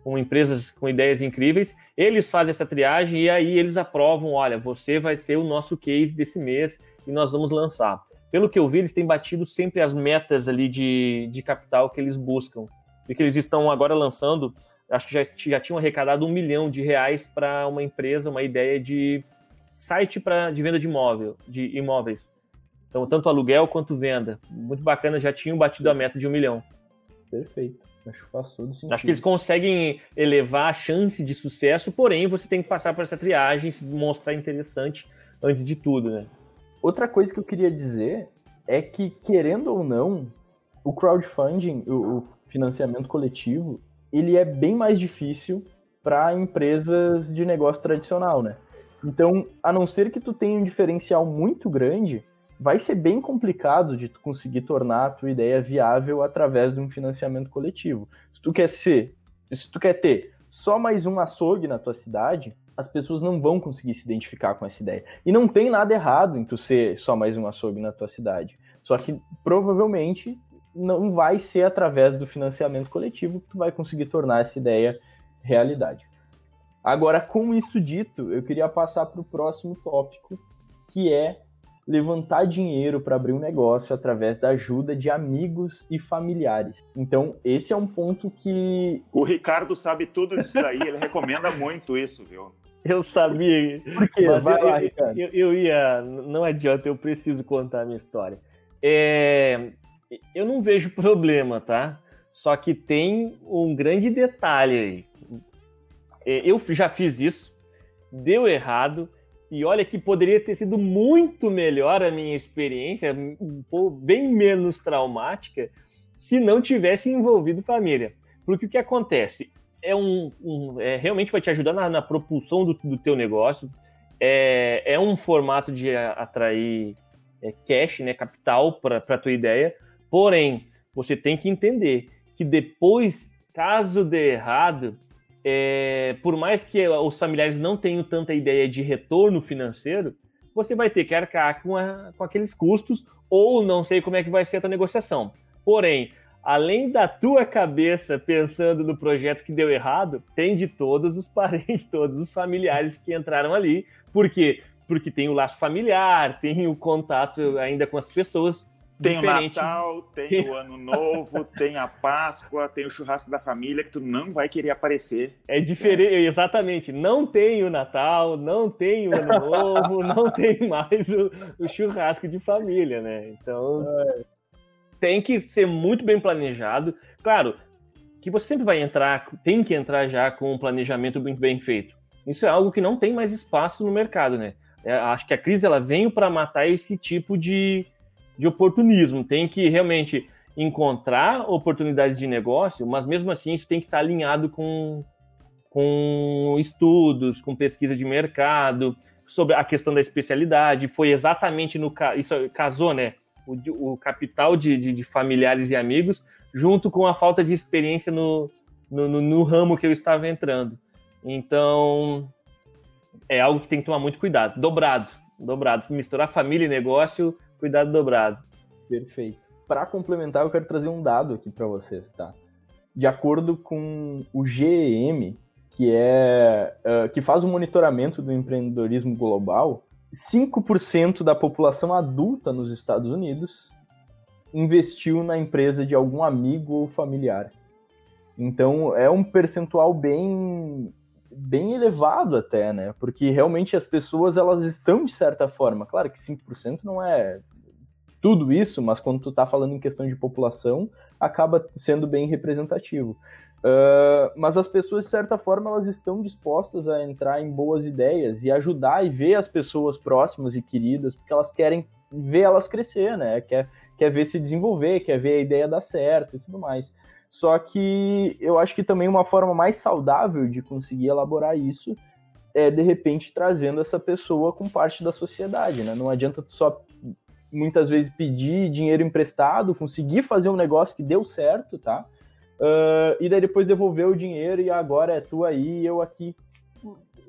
com empresas com ideias incríveis, eles fazem essa triagem e aí eles aprovam, olha, você vai ser o nosso case desse mês e nós vamos lançar. Pelo que eu vi, eles têm batido sempre as metas ali de, de capital que eles buscam. E que eles estão agora lançando, acho que já, já tinham arrecadado um milhão de reais para uma empresa, uma ideia de site pra, de venda de imóvel, de imóveis. Então, tanto aluguel quanto venda. Muito bacana, já tinham batido a meta de um milhão. Perfeito. Acho que faz todo sentido. Acho que eles conseguem elevar a chance de sucesso, porém você tem que passar por essa triagem, se mostrar interessante antes de tudo, né? Outra coisa que eu queria dizer é que, querendo ou não, o crowdfunding, o, o financiamento coletivo, ele é bem mais difícil para empresas de negócio tradicional, né? Então, a não ser que tu tenha um diferencial muito grande, vai ser bem complicado de tu conseguir tornar a tua ideia viável através de um financiamento coletivo. Se tu quer ser, se tu quer ter só mais um açougue na tua cidade, as pessoas não vão conseguir se identificar com essa ideia. E não tem nada errado em tu ser só mais um açougue na tua cidade. Só que provavelmente não vai ser através do financiamento coletivo que tu vai conseguir tornar essa ideia realidade. Agora, com isso dito, eu queria passar para o próximo tópico, que é levantar dinheiro para abrir um negócio através da ajuda de amigos e familiares. Então, esse é um ponto que. O Ricardo sabe tudo disso aí, ele recomenda muito isso, viu? Eu sabia. Por quê? Mas Vai eu, lá, Ricardo. Eu, eu, ia. Não adianta, eu preciso contar a minha história. É, eu não vejo problema, tá? Só que tem um grande detalhe aí. É, eu já fiz isso, deu errado e olha que poderia ter sido muito melhor a minha experiência, bem menos traumática, se não tivesse envolvido família. Porque o que acontece? É um, um é, realmente vai te ajudar na, na propulsão do, do, teu negócio. É, é um formato de atrair é, cash, né, capital para a tua ideia. Porém, você tem que entender que depois, caso dê errado, é, por mais que os familiares não tenham tanta ideia de retorno financeiro, você vai ter que arcar com, a, com aqueles custos ou não sei como é que vai ser a tua negociação. Porém, além da tua cabeça pensando no projeto que deu errado, tem de todos os (laughs) parentes, todos os familiares que entraram ali. Por quê? Porque tem o laço familiar, tem o contato ainda com as pessoas. Tem diferente. o Natal, tem, (laughs) o Ano Novo, tem a Páscoa, tem o churrasco da família que tu não vai querer aparecer. É diferente, é. exatamente. Não tem o Natal, não tem o Ano Novo, (laughs) não tem mais o, o, churrasco de família, né? Então é. tem que ser muito bem planejado. Claro que você sempre vai entrar, tem que entrar já com um planejamento muito bem feito. Isso é algo que não tem mais espaço no mercado, né? É, acho que a crise ela veio para matar esse tipo de de oportunismo, tem que realmente encontrar oportunidades de negócio, mas mesmo assim isso tem que estar alinhado com, com estudos, com pesquisa de mercado, sobre a questão da especialidade, foi exatamente no isso casou, né? O, o capital de, de, de, familiares e amigos, junto com a falta de experiência no, no, no, no ramo que eu estava entrando. Então, é algo que tem que tomar muito cuidado. Dobrado, dobrado. Misturar família e negócio, cuidado dobrado. Perfeito. Para complementar, eu quero trazer um dado aqui para vocês, tá? De acordo com o GEM, que é uh, que faz o monitoramento do empreendedorismo global, 5% da população adulta nos Estados Unidos investiu na empresa de algum amigo ou familiar. Então é um percentual bem bem elevado até, né? Porque realmente as pessoas elas estão de certa forma, claro que 5% não é tudo isso, mas quando tu tá falando em questão de população, acaba sendo bem representativo. Uh, mas as pessoas, de certa forma, elas estão dispostas a entrar em boas ideias e ajudar e ver as pessoas próximas e queridas, porque elas querem ver elas crescer, né? Quer, quer ver se desenvolver, quer ver a ideia dar certo e tudo mais. Só que eu acho que também uma forma mais saudável de conseguir elaborar isso é, de repente, trazendo essa pessoa com parte da sociedade, né? Não adianta só muitas vezes pedir dinheiro emprestado, conseguir fazer um negócio que deu certo, tá? Uh, e daí depois devolver o dinheiro e agora é tu aí e eu aqui.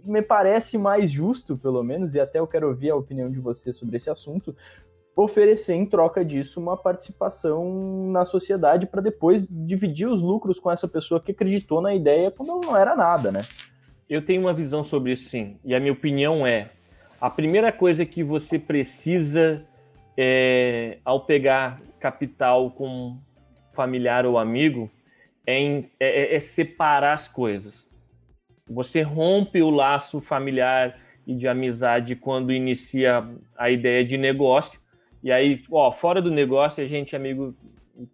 Me parece mais justo, pelo menos, e até eu quero ouvir a opinião de você sobre esse assunto, oferecer em troca disso uma participação na sociedade para depois dividir os lucros com essa pessoa que acreditou na ideia quando não era nada, né? Eu tenho uma visão sobre isso sim, e a minha opinião é: a primeira coisa que você precisa é, ao pegar capital com familiar ou amigo é, em, é, é, é, separar as coisas. Você rompe o laço familiar e de amizade quando inicia a ideia de negócio. E aí, ó, fora do negócio, a gente é amigo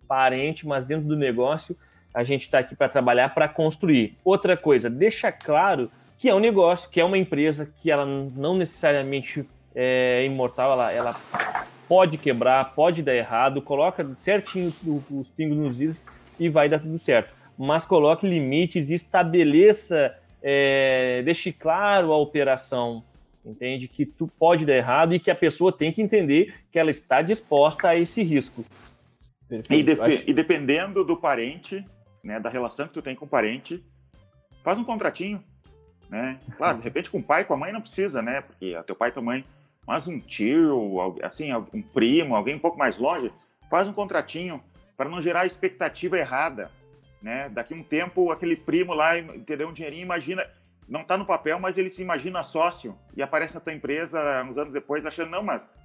parente, mas dentro do negócio, a gente está aqui para trabalhar, para construir. Outra coisa, deixa claro que é um negócio, que é uma empresa, que ela não necessariamente é imortal, ela, ela pode quebrar, pode dar errado, coloca certinho os pingos nos is e vai dar tudo certo. Mas coloque limites e estabeleça, é, deixe claro a operação, entende? Que tu pode dar errado e que a pessoa tem que entender que ela está disposta a esse risco. E, e, dependendo do parente, né, da relação que tu tem com o parente, faz um contratinho, né? Claro, de repente com o pai, com a mãe não precisa, né? Porque teu pai e tua mãe, mas um tio, assim, um primo, alguém um pouco mais longe, faz um contratinho para não gerar expectativa errada, né? Daqui um tempo, aquele primo lá, entendeu, um dinheirinho, imagina, não está no papel, mas ele se imagina sócio e aparece na tua empresa uns anos depois achando, não, mas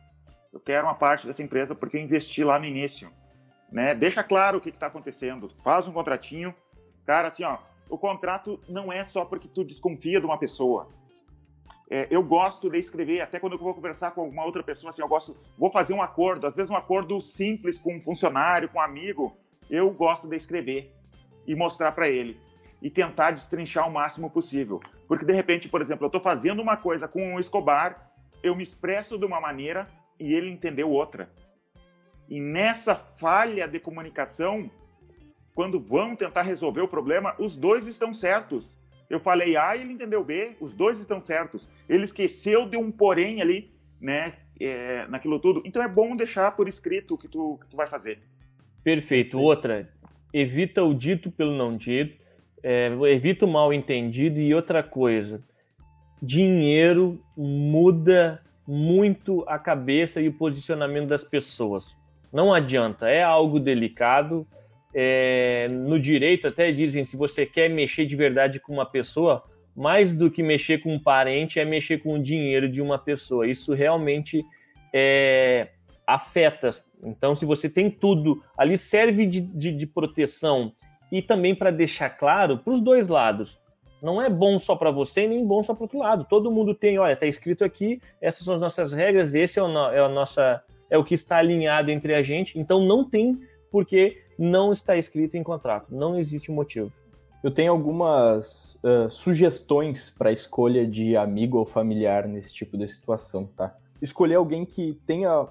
eu quero uma parte dessa empresa porque eu investi lá no início, né? Deixa claro o que está acontecendo, faz um contratinho, cara, assim, ó, o contrato não é só porque tu desconfia de uma pessoa, é, eu gosto de escrever, até quando eu vou conversar com alguma outra pessoa, assim, eu gosto, vou fazer um acordo, às vezes um acordo simples com um funcionário, com um amigo, eu gosto de escrever e mostrar para ele e tentar destrinchar o máximo possível. Porque de repente, por exemplo, eu estou fazendo uma coisa com o Escobar, eu me expresso de uma maneira e ele entendeu outra. E nessa falha de comunicação, quando vão tentar resolver o problema, os dois estão certos. Eu falei A e ele entendeu B, os dois estão certos. Ele esqueceu de um porém ali, né, é, naquilo tudo. Então é bom deixar por escrito o que tu, que tu vai fazer. Perfeito. Outra, evita o dito pelo não dito, é, evita o mal entendido e outra coisa, dinheiro muda muito a cabeça e o posicionamento das pessoas. Não adianta, é algo delicado, é, no direito até dizem se você quer mexer de verdade com uma pessoa, mais do que mexer com um parente é mexer com o dinheiro de uma pessoa. Isso realmente é, afeta. Então, se você tem tudo ali, serve de, de, de proteção e também para deixar claro para os dois lados. Não é bom só para você nem bom só para outro lado. Todo mundo tem, olha, está escrito aqui, essas são as nossas regras, esse é o, é a nossa, é o que está alinhado entre a gente. Então, não tem porque não está escrito em contrato, não existe motivo. Eu tenho algumas uh, sugestões para escolha de amigo ou familiar nesse tipo de situação, tá? Escolher alguém que tenha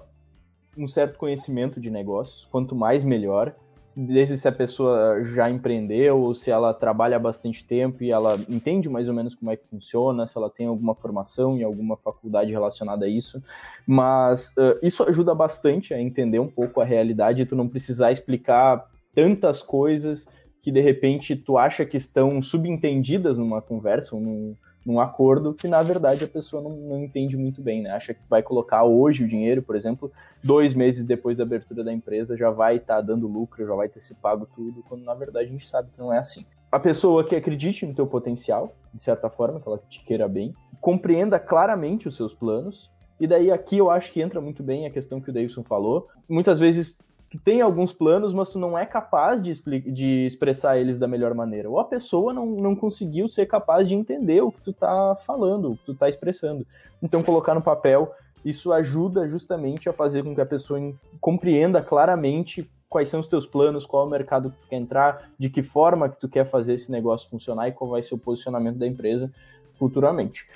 um certo conhecimento de negócios, quanto mais melhor. Desde se a pessoa já empreendeu ou se ela trabalha há bastante tempo e ela entende mais ou menos como é que funciona, se ela tem alguma formação em alguma faculdade relacionada a isso. Mas uh, isso ajuda bastante a entender um pouco a realidade e tu não precisar explicar tantas coisas que de repente tu acha que estão subentendidas numa conversa ou num, num acordo que na verdade a pessoa não, não, entende muito bem, né? Acha que vai colocar hoje o dinheiro, por exemplo, dois meses depois da abertura da empresa já vai estar tá dando lucro, já vai ter se pago tudo, quando na verdade a gente sabe que não é assim. A pessoa que acredite no teu potencial, de certa forma, que ela te queira bem, compreenda claramente os seus planos, e daí aqui eu acho que entra muito bem a questão que o Davidson falou. Muitas vezes tu tem alguns planos, mas tu não é capaz de, de expressar eles da melhor maneira. Ou a pessoa não, não conseguiu ser capaz de entender o que tu tá falando, o que tu tá expressando. Então, colocar no papel, isso ajuda justamente a fazer com que a pessoa compreenda claramente quais são os teus planos, qual é o mercado que tu quer entrar, de que forma que tu quer fazer esse negócio funcionar e qual vai ser o posicionamento da empresa futuramente.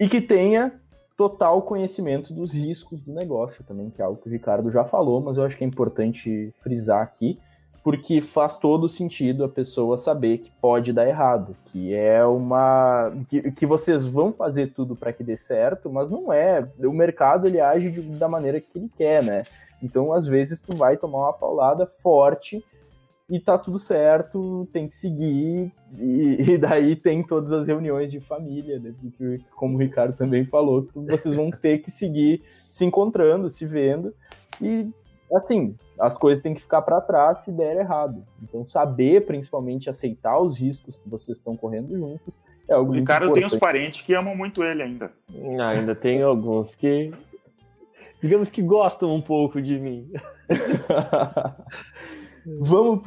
E que tenha total conhecimento dos riscos do negócio também, que é algo que o Ricardo já falou, mas eu acho que é importante frisar aqui, porque faz todo sentido a pessoa saber que pode dar errado, que é uma que, que vocês vão fazer tudo para que dê certo, mas não é. O mercado ele age de, da maneira que ele quer, né? Então, às vezes tu vai tomar uma paulada forte e tá tudo certo, tem que seguir, e, e, daí tem todas as reuniões de família, né, que, como o Ricardo também falou, vocês vão (laughs) ter que seguir se encontrando, se vendo, e assim, as coisas têm que ficar para trás se der errado. Então, saber, principalmente, aceitar os riscos que vocês estão correndo juntos é algo o muito Ricardo importante. tem uns parentes que amam muito ele ainda. Ah, ainda tem alguns que, digamos que gostam um pouco de mim. (laughs) Vamos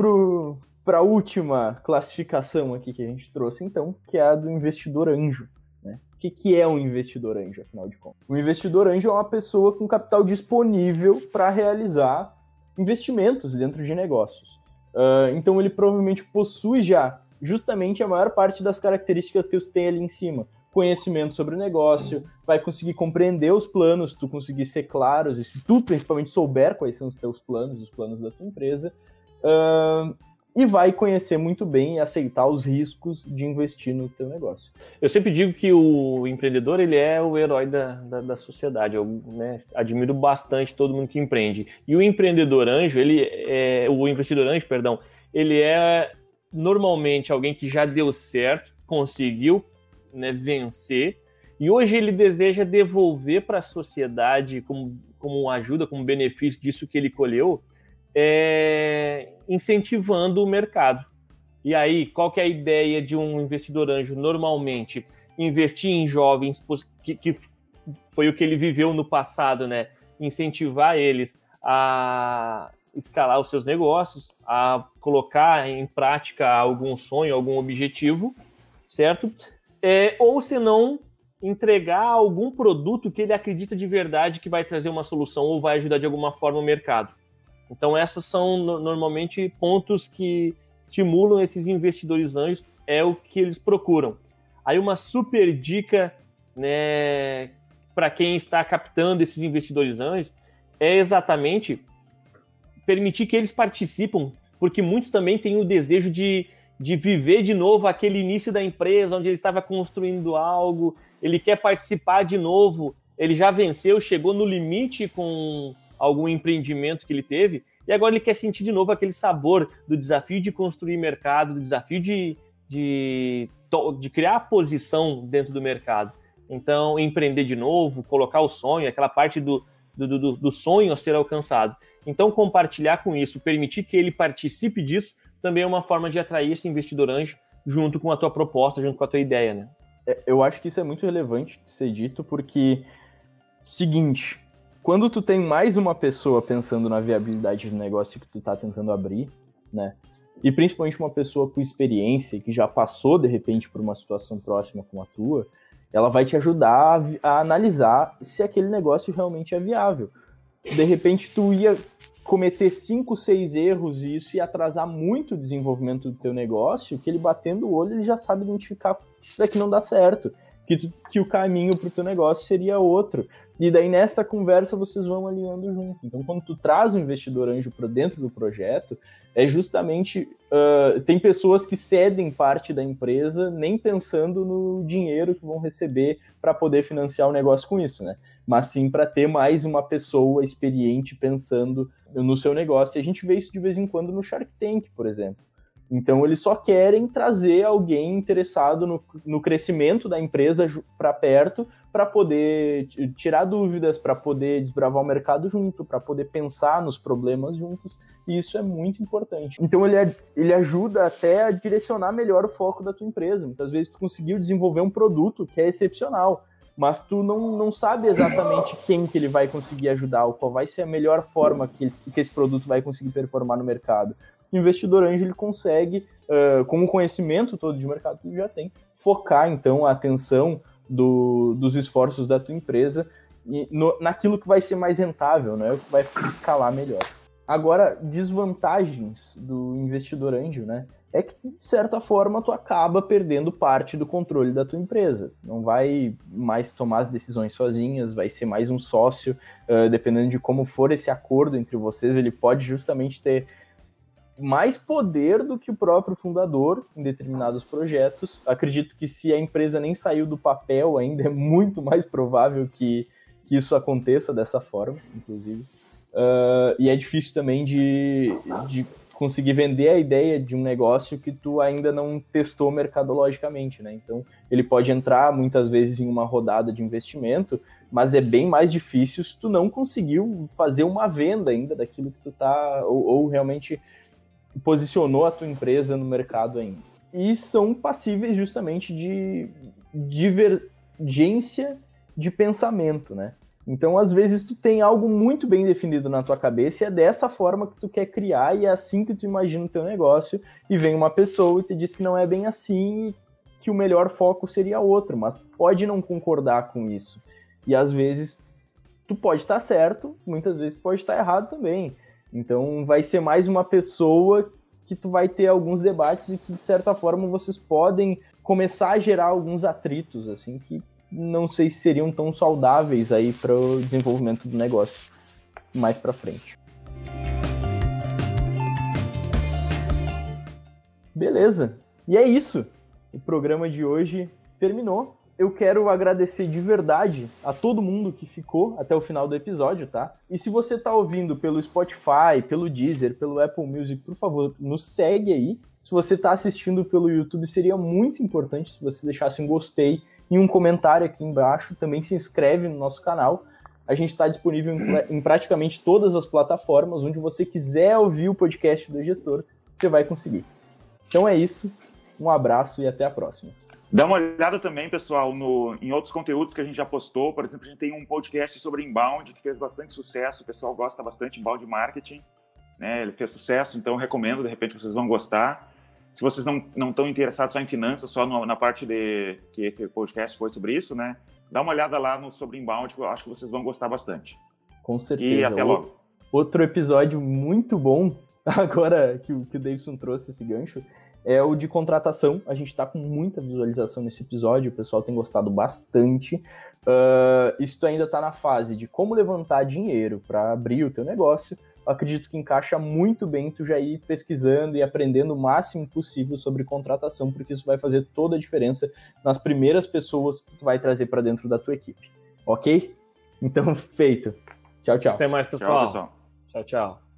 para a última classificação aqui que a gente trouxe, então, que é a do investidor anjo. Né? O que, que é um investidor anjo, afinal de contas? O investidor anjo é uma pessoa com capital disponível para realizar investimentos dentro de negócios. Uh, então, ele provavelmente possui já justamente a maior parte das características que eu tenho ali em cima. Conhecimento sobre o negócio, vai conseguir compreender os planos, tu conseguir ser claros, e se tu principalmente souber quais são os teus planos, os planos da tua empresa, Uh, e vai conhecer muito bem e aceitar os riscos de investir no teu negócio. Eu sempre digo que o empreendedor ele é o herói da, da, da sociedade. Eu né, admiro bastante todo mundo que empreende. E o empreendedor anjo, ele é o investidor anjo, perdão, ele é normalmente alguém que já deu certo, conseguiu né, vencer e hoje ele deseja devolver para a sociedade como, como ajuda, como benefício disso que ele colheu é, incentivando o mercado. E aí, qual que é a ideia de um investidor anjo? Normalmente, investir em jovens, que, que foi o que ele viveu no passado, né? Incentivar eles a escalar os seus negócios, a colocar em prática algum sonho, algum objetivo, certo? É, ou se não, entregar algum produto que ele acredita de verdade que vai trazer uma solução ou vai ajudar de alguma forma o mercado. Então, essas são normalmente pontos que estimulam esses investidores anjos, é o que eles procuram. Aí, uma super dica né, para quem está captando esses investidores anjos é exatamente permitir que eles participem, porque muitos também têm o desejo de, de viver de novo aquele início da empresa, onde ele estava construindo algo, ele quer participar de novo, ele já venceu, chegou no limite com algum empreendimento que ele teve, e agora ele quer sentir de novo aquele sabor do desafio de construir mercado, do desafio de, de, de criar posição dentro do mercado. Então, empreender de novo, colocar o sonho, aquela parte do, do, do, do sonho a ser alcançado. Então, compartilhar com isso, permitir que ele participe disso, também é uma forma de atrair esse investidor anjo junto com a tua proposta, junto com a tua ideia, né? É, eu acho que isso é muito relevante ser dito, porque, seguinte, quando tu tem mais uma pessoa pensando na viabilidade do negócio que tu tá tentando abrir, né? E principalmente uma pessoa com experiência que já passou de repente por uma situação próxima com a tua, ela vai te ajudar a, a analisar se aquele negócio realmente é viável. De repente tu ia cometer cinco, seis erros e isso ia atrasar muito o desenvolvimento do teu negócio, que ele batendo o olho ele já sabe identificar que isso daqui não dá certo, que, tu, que o caminho para o teu negócio seria outro. E daí nessa conversa vocês vão alinhando junto. Então, quando tu traz o investidor anjo para dentro do projeto, é justamente uh, tem pessoas que cedem parte da empresa nem pensando no dinheiro que vão receber para poder financiar o negócio com isso, né? Mas sim para ter mais uma pessoa experiente pensando no seu negócio. E a gente vê isso de vez em quando no Shark Tank, por exemplo. Então, eles só querem trazer alguém interessado no, no crescimento da empresa para perto, para poder tirar dúvidas, para poder desbravar o mercado junto, para poder pensar nos problemas juntos. E isso é muito importante. Então, ele, ele ajuda até a direcionar melhor o foco da tua empresa. Muitas vezes, tu conseguiu desenvolver um produto que é excepcional, mas tu não, não sabe exatamente (coughs) quem que ele vai conseguir ajudar, ou qual vai ser a melhor forma que, que esse produto vai conseguir performar no mercado o investidor anjo ele consegue, uh, com o conhecimento todo de mercado que ele já tem, focar então a atenção do, dos esforços da tua empresa no, naquilo que vai ser mais rentável, né? que vai escalar melhor. Agora, desvantagens do investidor anjo, né? É que, de certa forma, tu acaba perdendo parte do controle da tua empresa. Não vai mais tomar as decisões sozinhas, vai ser mais um sócio, uh, dependendo de como for esse acordo entre vocês, ele pode justamente ter mais poder do que o próprio fundador em determinados projetos. Acredito que se a empresa nem saiu do papel ainda, (laughs) é muito mais provável que, que isso aconteça dessa forma, inclusive. Uh, e é difícil também de, de conseguir vender a ideia de um negócio que tu ainda não testou mercadologicamente, né? Então, ele pode entrar muitas vezes em uma rodada de investimento, mas é bem mais difícil se tu não conseguiu fazer uma venda ainda daquilo que tu tá, ou, ou realmente posicionou a tua empresa no mercado ainda. E são passíveis justamente de divergência de pensamento, né? Então, às vezes, tu tem algo muito bem definido na tua cabeça e é dessa forma que tu quer criar e é assim que tu imagina o teu negócio e vem uma pessoa e te diz que não é bem assim que o melhor foco seria outro, mas pode não concordar com isso. E às vezes tu pode estar certo, muitas vezes pode estar errado também. Então vai ser mais uma pessoa que tu vai ter alguns debates e que de certa forma vocês podem começar a gerar alguns atritos assim que não sei se seriam tão saudáveis aí para o desenvolvimento do negócio mais para frente. Beleza. E é isso. O programa de hoje terminou eu quero agradecer de verdade a todo mundo que ficou até o final do episódio, tá? E se você tá ouvindo pelo Spotify, pelo Deezer, pelo Apple Music, por favor, nos segue aí. Se você tá assistindo pelo YouTube, seria muito importante se você deixasse um gostei e um comentário aqui embaixo. Também se inscreve no nosso canal. A gente está disponível em, em praticamente todas as plataformas. Onde você quiser ouvir o podcast do gestor, você vai conseguir. Então é isso. Um abraço e até a próxima. Dá uma olhada também, pessoal, no, em outros conteúdos que a gente já postou. Por exemplo, a gente tem um podcast sobre inbound que fez bastante sucesso. O pessoal gosta bastante de inbound marketing. Né? Ele fez sucesso, então recomendo. De repente vocês vão gostar. Se vocês não estão interessados só em finanças, só no, na parte de que esse podcast foi sobre isso, né? Dá uma olhada lá no sobre inbound, que eu acho que vocês vão gostar bastante. Com certeza. E até logo. Outro episódio muito bom, (laughs) agora que, que o Davidson trouxe esse gancho, é o de contratação. A gente está com muita visualização nesse episódio, o pessoal tem gostado bastante. Uh, isso ainda está na fase de como levantar dinheiro para abrir o teu negócio. Eu acredito que encaixa muito bem tu já ir pesquisando e aprendendo o máximo possível sobre contratação, porque isso vai fazer toda a diferença nas primeiras pessoas que tu vai trazer para dentro da tua equipe. Ok? Então, (laughs) feito. Tchau, tchau. Até mais, pessoal. Tchau, pessoal. Tchau, tchau.